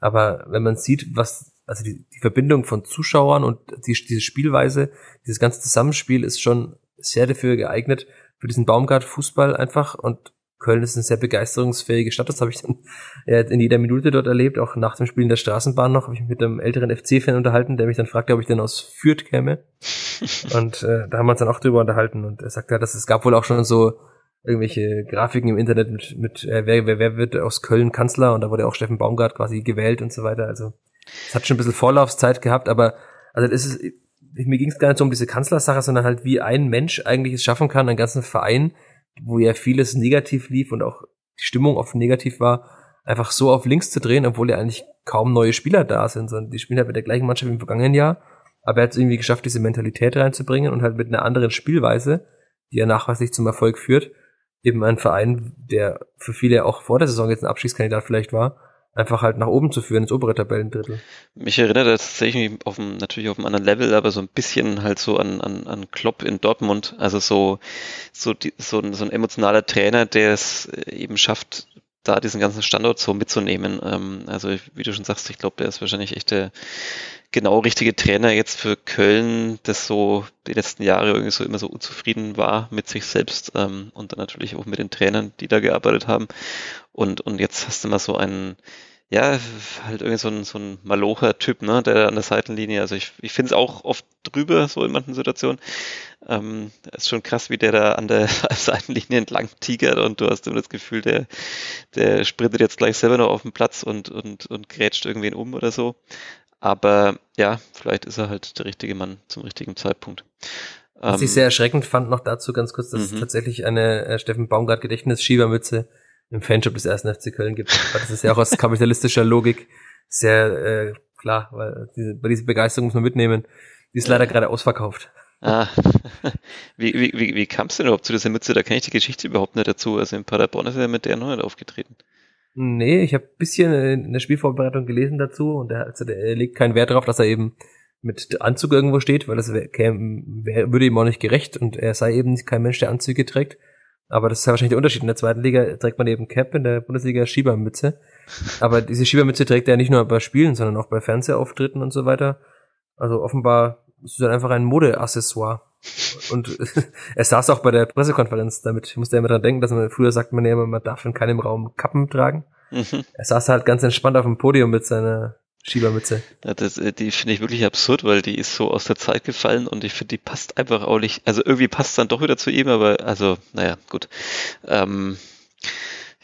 Aber wenn man sieht, was, also die, die Verbindung von Zuschauern und die, diese Spielweise, dieses ganze Zusammenspiel ist schon sehr dafür geeignet, für diesen Baumgart-Fußball einfach. Und Köln ist eine sehr begeisterungsfähige Stadt, das habe ich dann ja, in jeder Minute dort erlebt, auch nach dem Spiel in der Straßenbahn noch, habe ich mich mit einem älteren FC-Fan unterhalten, der mich dann fragte, ob ich denn aus Fürth käme. und äh, da haben wir uns dann auch drüber unterhalten. Und er sagte, dass es gab wohl auch schon so irgendwelche Grafiken im Internet mit, mit äh, wer, wer, wer wird aus Köln Kanzler? Und da wurde auch Steffen Baumgart quasi gewählt und so weiter. Also es hat schon ein bisschen Vorlaufzeit gehabt, aber also das ist mir ging es gar nicht so um diese Kanzlersache, sondern halt wie ein Mensch eigentlich es schaffen kann, einen ganzen Verein, wo ja vieles negativ lief und auch die Stimmung oft negativ war, einfach so auf links zu drehen, obwohl ja eigentlich kaum neue Spieler da sind, sondern die spielen halt mit der gleichen Mannschaft wie im vergangenen Jahr. Aber er hat es irgendwie geschafft, diese Mentalität reinzubringen und halt mit einer anderen Spielweise, die ja nachweislich zum Erfolg führt, eben ein Verein, der für viele auch vor der Saison jetzt ein Abschiedskandidat vielleicht war, einfach halt nach oben zu führen, ins obere Tabellendrittel. Mich erinnert das tatsächlich auf dem, natürlich auf einem anderen Level, aber so ein bisschen halt so an, an, an Klopp in Dortmund. Also so, so, die, so, ein, so ein emotionaler Trainer, der es eben schafft, da diesen ganzen Standort so mitzunehmen. Ähm, also wie du schon sagst, ich glaube, der ist wahrscheinlich echt der genau richtige Trainer jetzt für Köln, das so die letzten Jahre irgendwie so immer so unzufrieden war mit sich selbst ähm, und dann natürlich auch mit den Trainern, die da gearbeitet haben. Und, und jetzt hast du mal so einen, ja, halt irgendwie so ein, so ein malocher Typ, ne, der an der Seitenlinie, also ich, ich finde es auch oft drüber, so in manchen Situationen. Ähm, ist schon krass, wie der da an der Seitenlinie entlang tigert und du hast immer das Gefühl, der, der sprintet jetzt gleich selber noch auf den Platz und, und, und grätscht irgendwen um oder so. Aber ja, vielleicht ist er halt der richtige Mann zum richtigen Zeitpunkt. Was ähm, ich sehr erschreckend fand, noch dazu ganz kurz, dass mhm. es tatsächlich eine äh, Steffen Baumgart Gedächtnisschiebermütze im Fanshop des ersten FC Köln gibt. Das ist ja auch aus kapitalistischer Logik sehr äh, klar, weil diese, bei dieser Begeisterung muss man mitnehmen. Die ist leider gerade ausverkauft. Ah, wie, wie, wie, wie kam es denn überhaupt zu dieser Mütze? Da kenne ich die Geschichte überhaupt nicht dazu. Also in Paderborn ist er mit der noch nicht aufgetreten. Nee, ich habe bisschen in der Spielvorbereitung gelesen dazu und er, also er legt keinen Wert darauf, dass er eben mit Anzug irgendwo steht, weil das wär, wär, würde ihm auch nicht gerecht und er sei eben kein Mensch, der Anzüge trägt. Aber das ist ja wahrscheinlich der Unterschied. In der zweiten Liga trägt man eben Cap, in der Bundesliga Schiebermütze. Aber diese Schiebermütze trägt er nicht nur bei Spielen, sondern auch bei Fernsehauftritten und so weiter. Also offenbar ist es dann einfach ein Modeaccessoire. Und er saß auch bei der Pressekonferenz damit. Ich musste ja immer dran denken, dass man früher sagt man ja immer, man darf in keinem Raum Kappen tragen. Mhm. Er saß halt ganz entspannt auf dem Podium mit seiner Schiebermütze. Ja, das, äh, die finde ich wirklich absurd, weil die ist so aus der Zeit gefallen und ich finde, die passt einfach auch nicht. Also irgendwie passt dann doch wieder zu ihm, aber also, naja, gut. Ähm,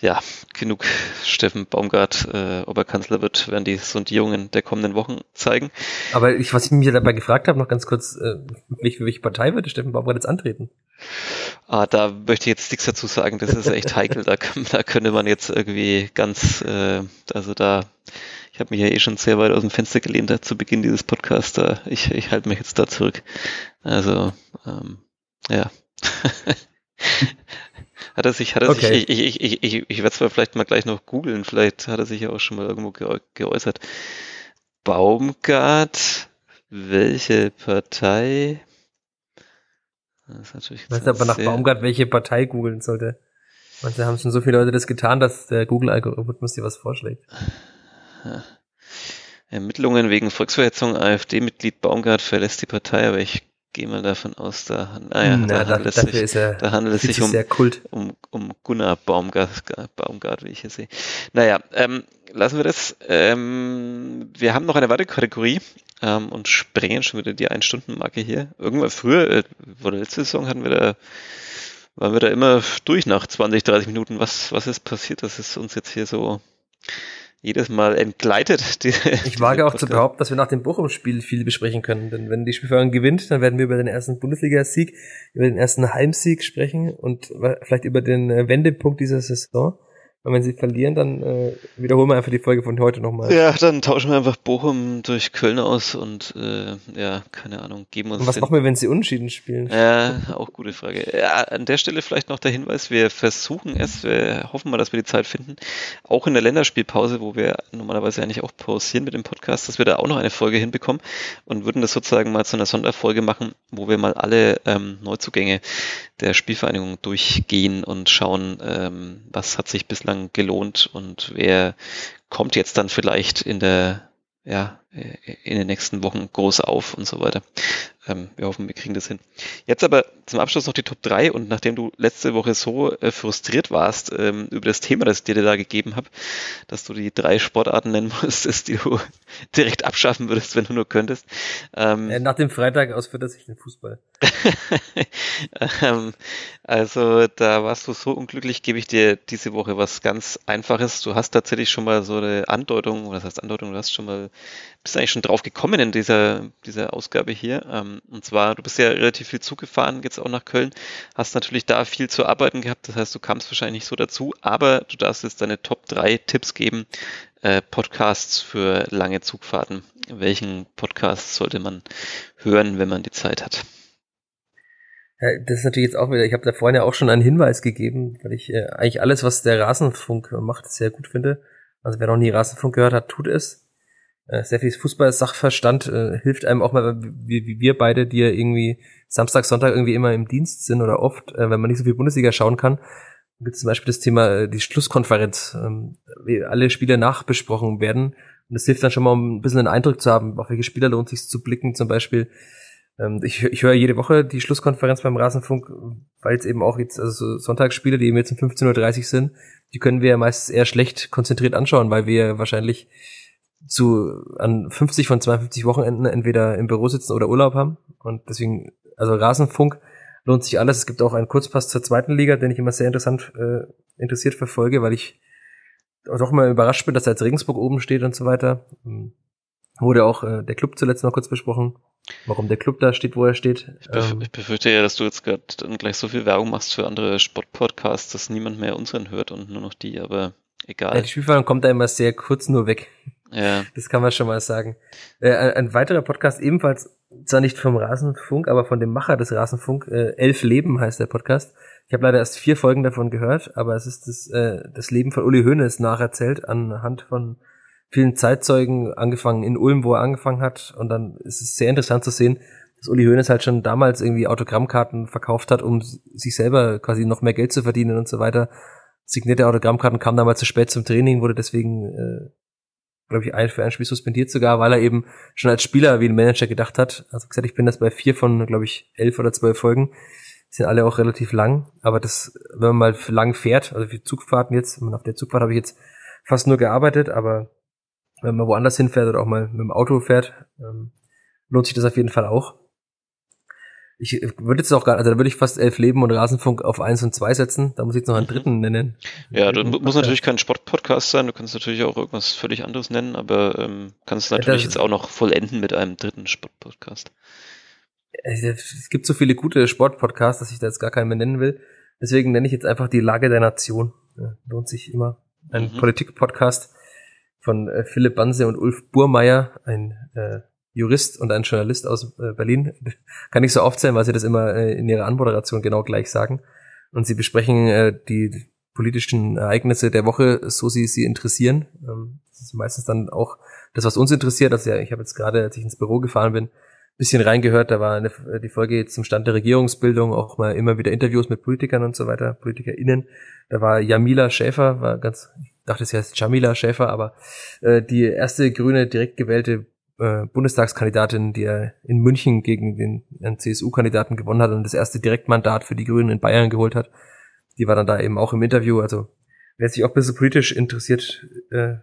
ja, genug Steffen Baumgart, äh, ob er Kanzler wird, werden die Sondierungen der kommenden Wochen zeigen. Aber ich, was ich mich dabei gefragt habe, noch ganz kurz, äh, welche, welche Partei würde Steffen Baumgart jetzt antreten? Ah, da möchte ich jetzt nichts dazu sagen, das ist echt heikel, da, da könnte man jetzt irgendwie ganz, äh, also da, ich habe mich ja eh schon sehr weit aus dem Fenster gelehnt zu Beginn dieses Podcasts, da, ich, ich halte mich jetzt da zurück. Also, ähm, ja. Hat er sich, hat er okay. sich, ich, ich, ich, ich, ich werde zwar vielleicht mal gleich noch googeln, vielleicht hat er sich ja auch schon mal irgendwo geäußert. Baumgart, welche Partei? Das ist natürlich ich weiß aber nach Baumgart, welche Partei googeln sollte. Manche haben schon so viele Leute das getan, dass der Google-Algorithmus dir was vorschlägt. Ermittlungen wegen Volksverhetzung, AfD-Mitglied Baumgart verlässt die Partei, aber ich gehe mal davon aus, da, naja, hm, Na, da, handelt es sich, er, da handelt es sich um, um, um Gunnar Baumgart, Baumgart, wie ich hier sehe. Naja, ähm, lassen wir das. Ähm, wir haben noch eine weitere Kategorie ähm, und sprengen schon wieder die Ein-Stunden-Marke hier. Irgendwann früher, äh, vor der letzten Saison hatten wir da waren wir da immer durch nach 20, 30 Minuten. Was, was ist passiert? Das ist uns jetzt hier so jedes Mal entgleitet. Die, ich wage auch zu behaupten, dass wir nach dem Bochum-Spiel viel besprechen können. Denn wenn die Spielvereinigung gewinnt, dann werden wir über den ersten Bundesliga-Sieg, über den ersten Heimsieg sprechen und vielleicht über den äh, Wendepunkt dieser Saison. Und wenn sie verlieren, dann äh, wiederholen wir einfach die Folge von heute nochmal. Ja, dann tauschen wir einfach Bochum durch Köln aus und äh, ja, keine Ahnung, geben uns. Und was den... machen wir, wenn sie unentschieden spielen? Ja, auch gute Frage. Ja, an der Stelle vielleicht noch der Hinweis, wir versuchen es, wir hoffen mal, dass wir die Zeit finden, auch in der Länderspielpause, wo wir normalerweise eigentlich auch pausieren mit dem Podcast, dass wir da auch noch eine Folge hinbekommen und würden das sozusagen mal zu einer Sonderfolge machen, wo wir mal alle ähm, Neuzugänge der Spielvereinigung durchgehen und schauen, ähm, was hat sich bislang gelohnt und wer kommt jetzt dann vielleicht in der ja, in den nächsten Wochen groß auf und so weiter. Ähm, wir hoffen, wir kriegen das hin. Jetzt aber zum Abschluss noch die Top 3 und nachdem du letzte Woche so äh, frustriert warst ähm, über das Thema, das ich dir da gegeben habe, dass du die drei Sportarten nennen musstest, die du direkt abschaffen würdest, wenn du nur könntest. Ähm, äh, nach dem Freitag aus für sich den Fußball. ähm, also da warst du so unglücklich, gebe ich dir diese Woche was ganz Einfaches. Du hast tatsächlich schon mal so eine Andeutung, oder das heißt Andeutung, du hast schon mal bist eigentlich schon drauf gekommen in dieser, dieser Ausgabe hier. Ähm, und zwar, du bist ja relativ viel zugefahren, jetzt auch nach Köln, hast natürlich da viel zu arbeiten gehabt, das heißt, du kamst wahrscheinlich nicht so dazu, aber du darfst jetzt deine Top 3 Tipps geben, äh, Podcasts für lange Zugfahrten. Welchen Podcast sollte man hören, wenn man die Zeit hat? Ja, das ist natürlich jetzt auch wieder, ich habe da vorhin ja auch schon einen Hinweis gegeben, weil ich äh, eigentlich alles, was der Rasenfunk macht, sehr gut finde. Also wer noch nie Rasenfunk gehört hat, tut es sehr viel Fußball-Sachverstand äh, hilft einem auch mal, wie, wie wir beide, die ja irgendwie Samstag, Sonntag irgendwie immer im Dienst sind oder oft, äh, wenn man nicht so viel Bundesliga schauen kann. Gibt zum Beispiel das Thema äh, die Schlusskonferenz, ähm, wie alle Spiele nachbesprochen werden. Und das hilft dann schon mal, um ein bisschen einen Eindruck zu haben, auf welche Spieler lohnt sich zu blicken. Zum Beispiel, ähm, ich, ich höre jede Woche die Schlusskonferenz beim Rasenfunk, weil es eben auch jetzt, also so Sonntagsspiele, die eben jetzt um 15.30 Uhr sind, die können wir ja meistens eher schlecht konzentriert anschauen, weil wir wahrscheinlich zu an 50 von 52 Wochenenden entweder im Büro sitzen oder Urlaub haben. Und deswegen, also Rasenfunk lohnt sich alles. Es gibt auch einen Kurzpass zur zweiten Liga, den ich immer sehr interessant äh, interessiert verfolge, weil ich doch mal überrascht bin, dass er als Regensburg oben steht und so weiter. Hm. Wurde auch äh, der Club zuletzt noch kurz besprochen. warum der Club da steht, wo er steht. Ich, bef ähm, ich befürchte ja, dass du jetzt gerade dann gleich so viel Werbung machst für andere Sportpodcasts, dass niemand mehr unseren hört und nur noch die, aber egal. Ja, die Spielverhandlung kommt da immer sehr kurz nur weg. Ja. Das kann man schon mal sagen. Äh, ein weiterer Podcast, ebenfalls zwar nicht vom Rasenfunk, aber von dem Macher des Rasenfunk, äh, Elf Leben heißt der Podcast. Ich habe leider erst vier Folgen davon gehört, aber es ist das, äh, das Leben von Uli Hoeneß nacherzählt anhand von vielen Zeitzeugen, angefangen in Ulm, wo er angefangen hat. Und dann ist es sehr interessant zu sehen, dass Uli Hoeneß halt schon damals irgendwie Autogrammkarten verkauft hat, um sich selber quasi noch mehr Geld zu verdienen und so weiter. Signierte Autogrammkarten kam damals zu spät zum Training, wurde deswegen, äh, glaube ich, ein für ein Spiel suspendiert sogar, weil er eben schon als Spieler wie ein Manager gedacht hat. Also gesagt, ich bin das bei vier von, glaube ich, elf oder zwölf Folgen. Die sind alle auch relativ lang, aber das, wenn man mal lang fährt, also für Zugfahrten jetzt, auf der Zugfahrt habe ich jetzt fast nur gearbeitet, aber wenn man woanders hinfährt oder auch mal mit dem Auto fährt, ähm, lohnt sich das auf jeden Fall auch. Ich würde jetzt auch gar, also da würde ich fast elf Leben und Rasenfunk auf eins und zwei setzen. Da muss ich jetzt noch einen mhm. dritten nennen. Ja, du muss natürlich kein Sportpodcast sein. Du kannst natürlich auch irgendwas völlig anderes nennen, aber ähm, kannst natürlich ja, jetzt auch noch vollenden mit einem dritten Sportpodcast. Es gibt so viele gute Sportpodcasts, dass ich da jetzt gar keinen mehr nennen will. Deswegen nenne ich jetzt einfach die Lage der Nation. Ja, lohnt sich immer. Ein mhm. Politik-Podcast von äh, Philipp Banse und Ulf Burmeier, ein äh, Jurist und ein Journalist aus äh, Berlin. Kann ich so aufzählen, weil sie das immer äh, in ihrer Anmoderation genau gleich sagen. Und sie besprechen äh, die politischen Ereignisse der Woche, so sie sie interessieren. Ähm, das ist meistens dann auch das, was uns interessiert. Also ich habe jetzt gerade, als ich ins Büro gefahren bin, bisschen reingehört. Da war eine, die Folge zum Stand der Regierungsbildung, auch mal immer wieder Interviews mit Politikern und so weiter, PolitikerInnen. Da war Jamila Schäfer, war ganz, dachte, sie heißt Jamila Schäfer, aber äh, die erste grüne direkt gewählte äh, Bundestagskandidatin, die er in München gegen den, den CSU-Kandidaten gewonnen hat und das erste Direktmandat für die Grünen in Bayern geholt hat. Die war dann da eben auch im Interview. Also wer sich auch ein bisschen politisch interessiert, äh,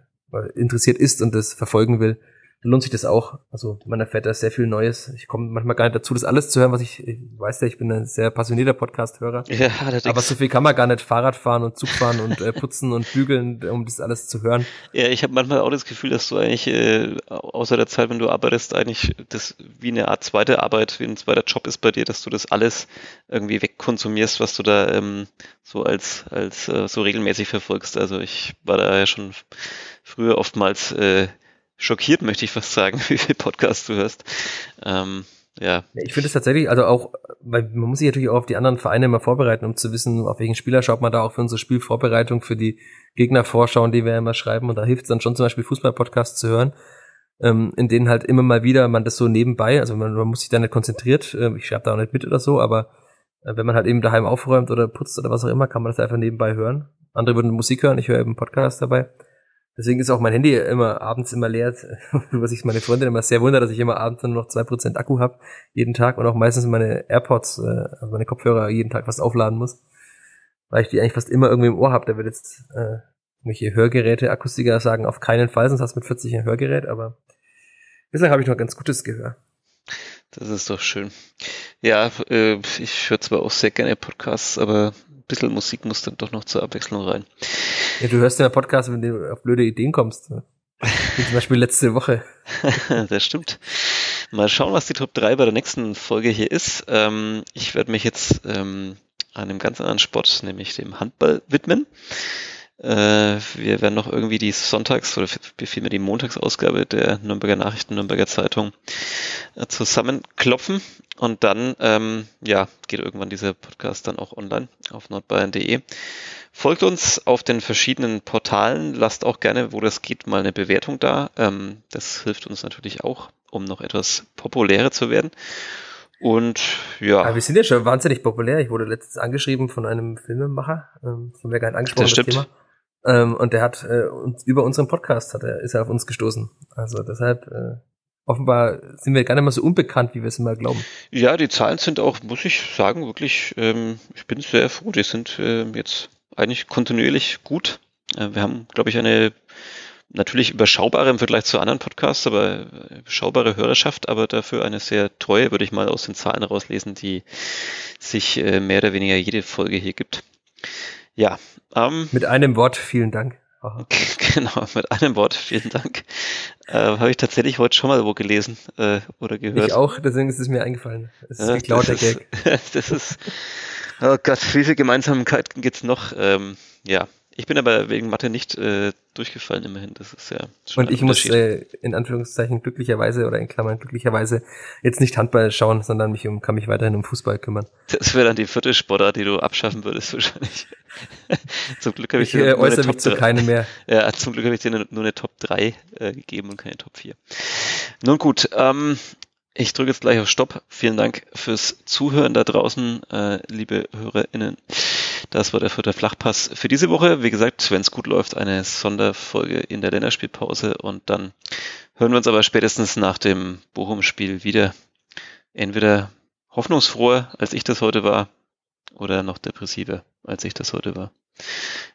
interessiert ist und das verfolgen will, lohnt sich das auch. Also man erfährt da sehr viel Neues. Ich komme manchmal gar nicht dazu, das alles zu hören, was ich, ich weiß ja, ich bin ein sehr passionierter Podcast-Hörer. Ja. Aber so viel kann man gar nicht Fahrrad fahren und Zug fahren und äh, putzen und bügeln, um das alles zu hören. Ja, ich habe manchmal auch das Gefühl, dass du eigentlich äh, außer der Zeit, wenn du arbeitest, eigentlich das wie eine Art zweite Arbeit, wie ein zweiter Job ist bei dir, dass du das alles irgendwie wegkonsumierst, was du da ähm, so als als äh, so regelmäßig verfolgst. Also ich war da ja schon früher oftmals äh, schockiert, möchte ich fast sagen, wie viel Podcasts du hörst. Ähm, ja. Ich finde es tatsächlich, also auch, weil man muss sich natürlich auch auf die anderen Vereine immer vorbereiten, um zu wissen, auf welchen Spieler schaut man da auch für unsere Spielvorbereitung, für die Gegnervorschauen, die wir immer schreiben. Und da hilft es dann schon zum Beispiel Fußballpodcasts zu hören, ähm, in denen halt immer mal wieder man das so nebenbei, also man, man muss sich da nicht konzentriert, äh, ich schreibe da auch nicht mit oder so, aber äh, wenn man halt eben daheim aufräumt oder putzt oder was auch immer, kann man das einfach nebenbei hören. Andere würden Musik hören, ich höre eben Podcast dabei. Deswegen ist auch mein Handy immer abends immer leer, was ich meine Freundin immer sehr wundert, dass ich immer abends nur noch zwei Prozent Akku habe, jeden Tag und auch meistens meine AirPods, äh, also meine Kopfhörer jeden Tag fast aufladen muss, weil ich die eigentlich fast immer irgendwie im Ohr habe. Da wird jetzt äh, irgendwelche Hörgeräte, Akustiker sagen, auf keinen Fall, sonst hast du mit 40 ein Hörgerät, aber bislang habe ich noch ganz gutes Gehör. Das ist doch schön. Ja, äh, ich höre zwar auch sehr gerne Podcasts, aber bisschen Musik muss dann doch noch zur Abwechslung rein. Ja, du hörst ja Podcast, wenn du auf blöde Ideen kommst. Ne? Wie zum Beispiel letzte Woche. das stimmt. Mal schauen, was die Top 3 bei der nächsten Folge hier ist. Ähm, ich werde mich jetzt ähm, einem ganz anderen Sport, nämlich dem Handball, widmen. Äh, wir werden noch irgendwie die Sonntags- oder vielmehr die Montagsausgabe der Nürnberger Nachrichten, Nürnberger Zeitung äh, zusammenklopfen. Und dann, ähm, ja, geht irgendwann dieser Podcast dann auch online auf nordbayern.de. Folgt uns auf den verschiedenen Portalen. Lasst auch gerne, wo das geht, mal eine Bewertung da. Ähm, das hilft uns natürlich auch, um noch etwas populärer zu werden. Und ja. Aber wir sind ja schon wahnsinnig populär. Ich wurde letztens angeschrieben von einem Filmemacher, ähm, von mir gar nicht angesprochen, das, das Thema. Ähm, und der hat äh, über unseren Podcast hat er, ist er auf uns gestoßen. Also deshalb äh, offenbar sind wir gar nicht mehr so unbekannt, wie wir es immer glauben. Ja, die Zahlen sind auch, muss ich sagen, wirklich, ähm, ich bin sehr froh, die sind äh, jetzt eigentlich kontinuierlich gut. Äh, wir haben, glaube ich, eine natürlich überschaubare im Vergleich zu anderen Podcasts, aber überschaubare Hörerschaft, aber dafür eine sehr treue, würde ich mal aus den Zahlen rauslesen, die sich äh, mehr oder weniger jede Folge hier gibt. Ja. Ähm, Mit einem Wort, vielen Dank. Genau, mit einem Wort, vielen Dank. Äh, Habe ich tatsächlich heute schon mal wo gelesen äh, oder gehört. Ich auch, deswegen ist es mir eingefallen. Es ist ja, geklaut, der Gag. das ist, oh Gott, wie viele Gemeinsamkeiten gibt's noch? Ähm, ja, ich bin aber wegen Mathe nicht äh, durchgefallen immerhin. Das ist ja schon Und ich muss äh, in Anführungszeichen glücklicherweise oder in Klammern glücklicherweise jetzt nicht Handball schauen, sondern mich um, kann mich weiterhin um Fußball kümmern. Das wäre dann die vierte Sportart, die du abschaffen würdest wahrscheinlich. zum Glück habe ich, ich dir äh, äußere mich zu keine mehr. Ja, zum Glück habe ich dir nur eine Top 3 äh, gegeben und keine Top 4. Nun gut, ähm, ich drücke jetzt gleich auf Stopp. Vielen Dank fürs Zuhören da draußen, äh, liebe HörerInnen. Das war der vierte Flachpass für diese Woche. Wie gesagt, wenn es gut läuft, eine Sonderfolge in der Länderspielpause und dann hören wir uns aber spätestens nach dem Bochum-Spiel wieder. Entweder hoffnungsfroher, als ich das heute war, oder noch depressiver, als ich das heute war.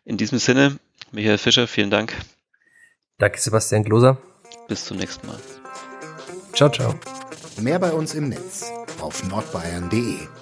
In diesem Sinne, Michael Fischer, vielen Dank. Danke, Sebastian Gloser. Bis zum nächsten Mal. Ciao, ciao. Mehr bei uns im Netz auf nordbayern.de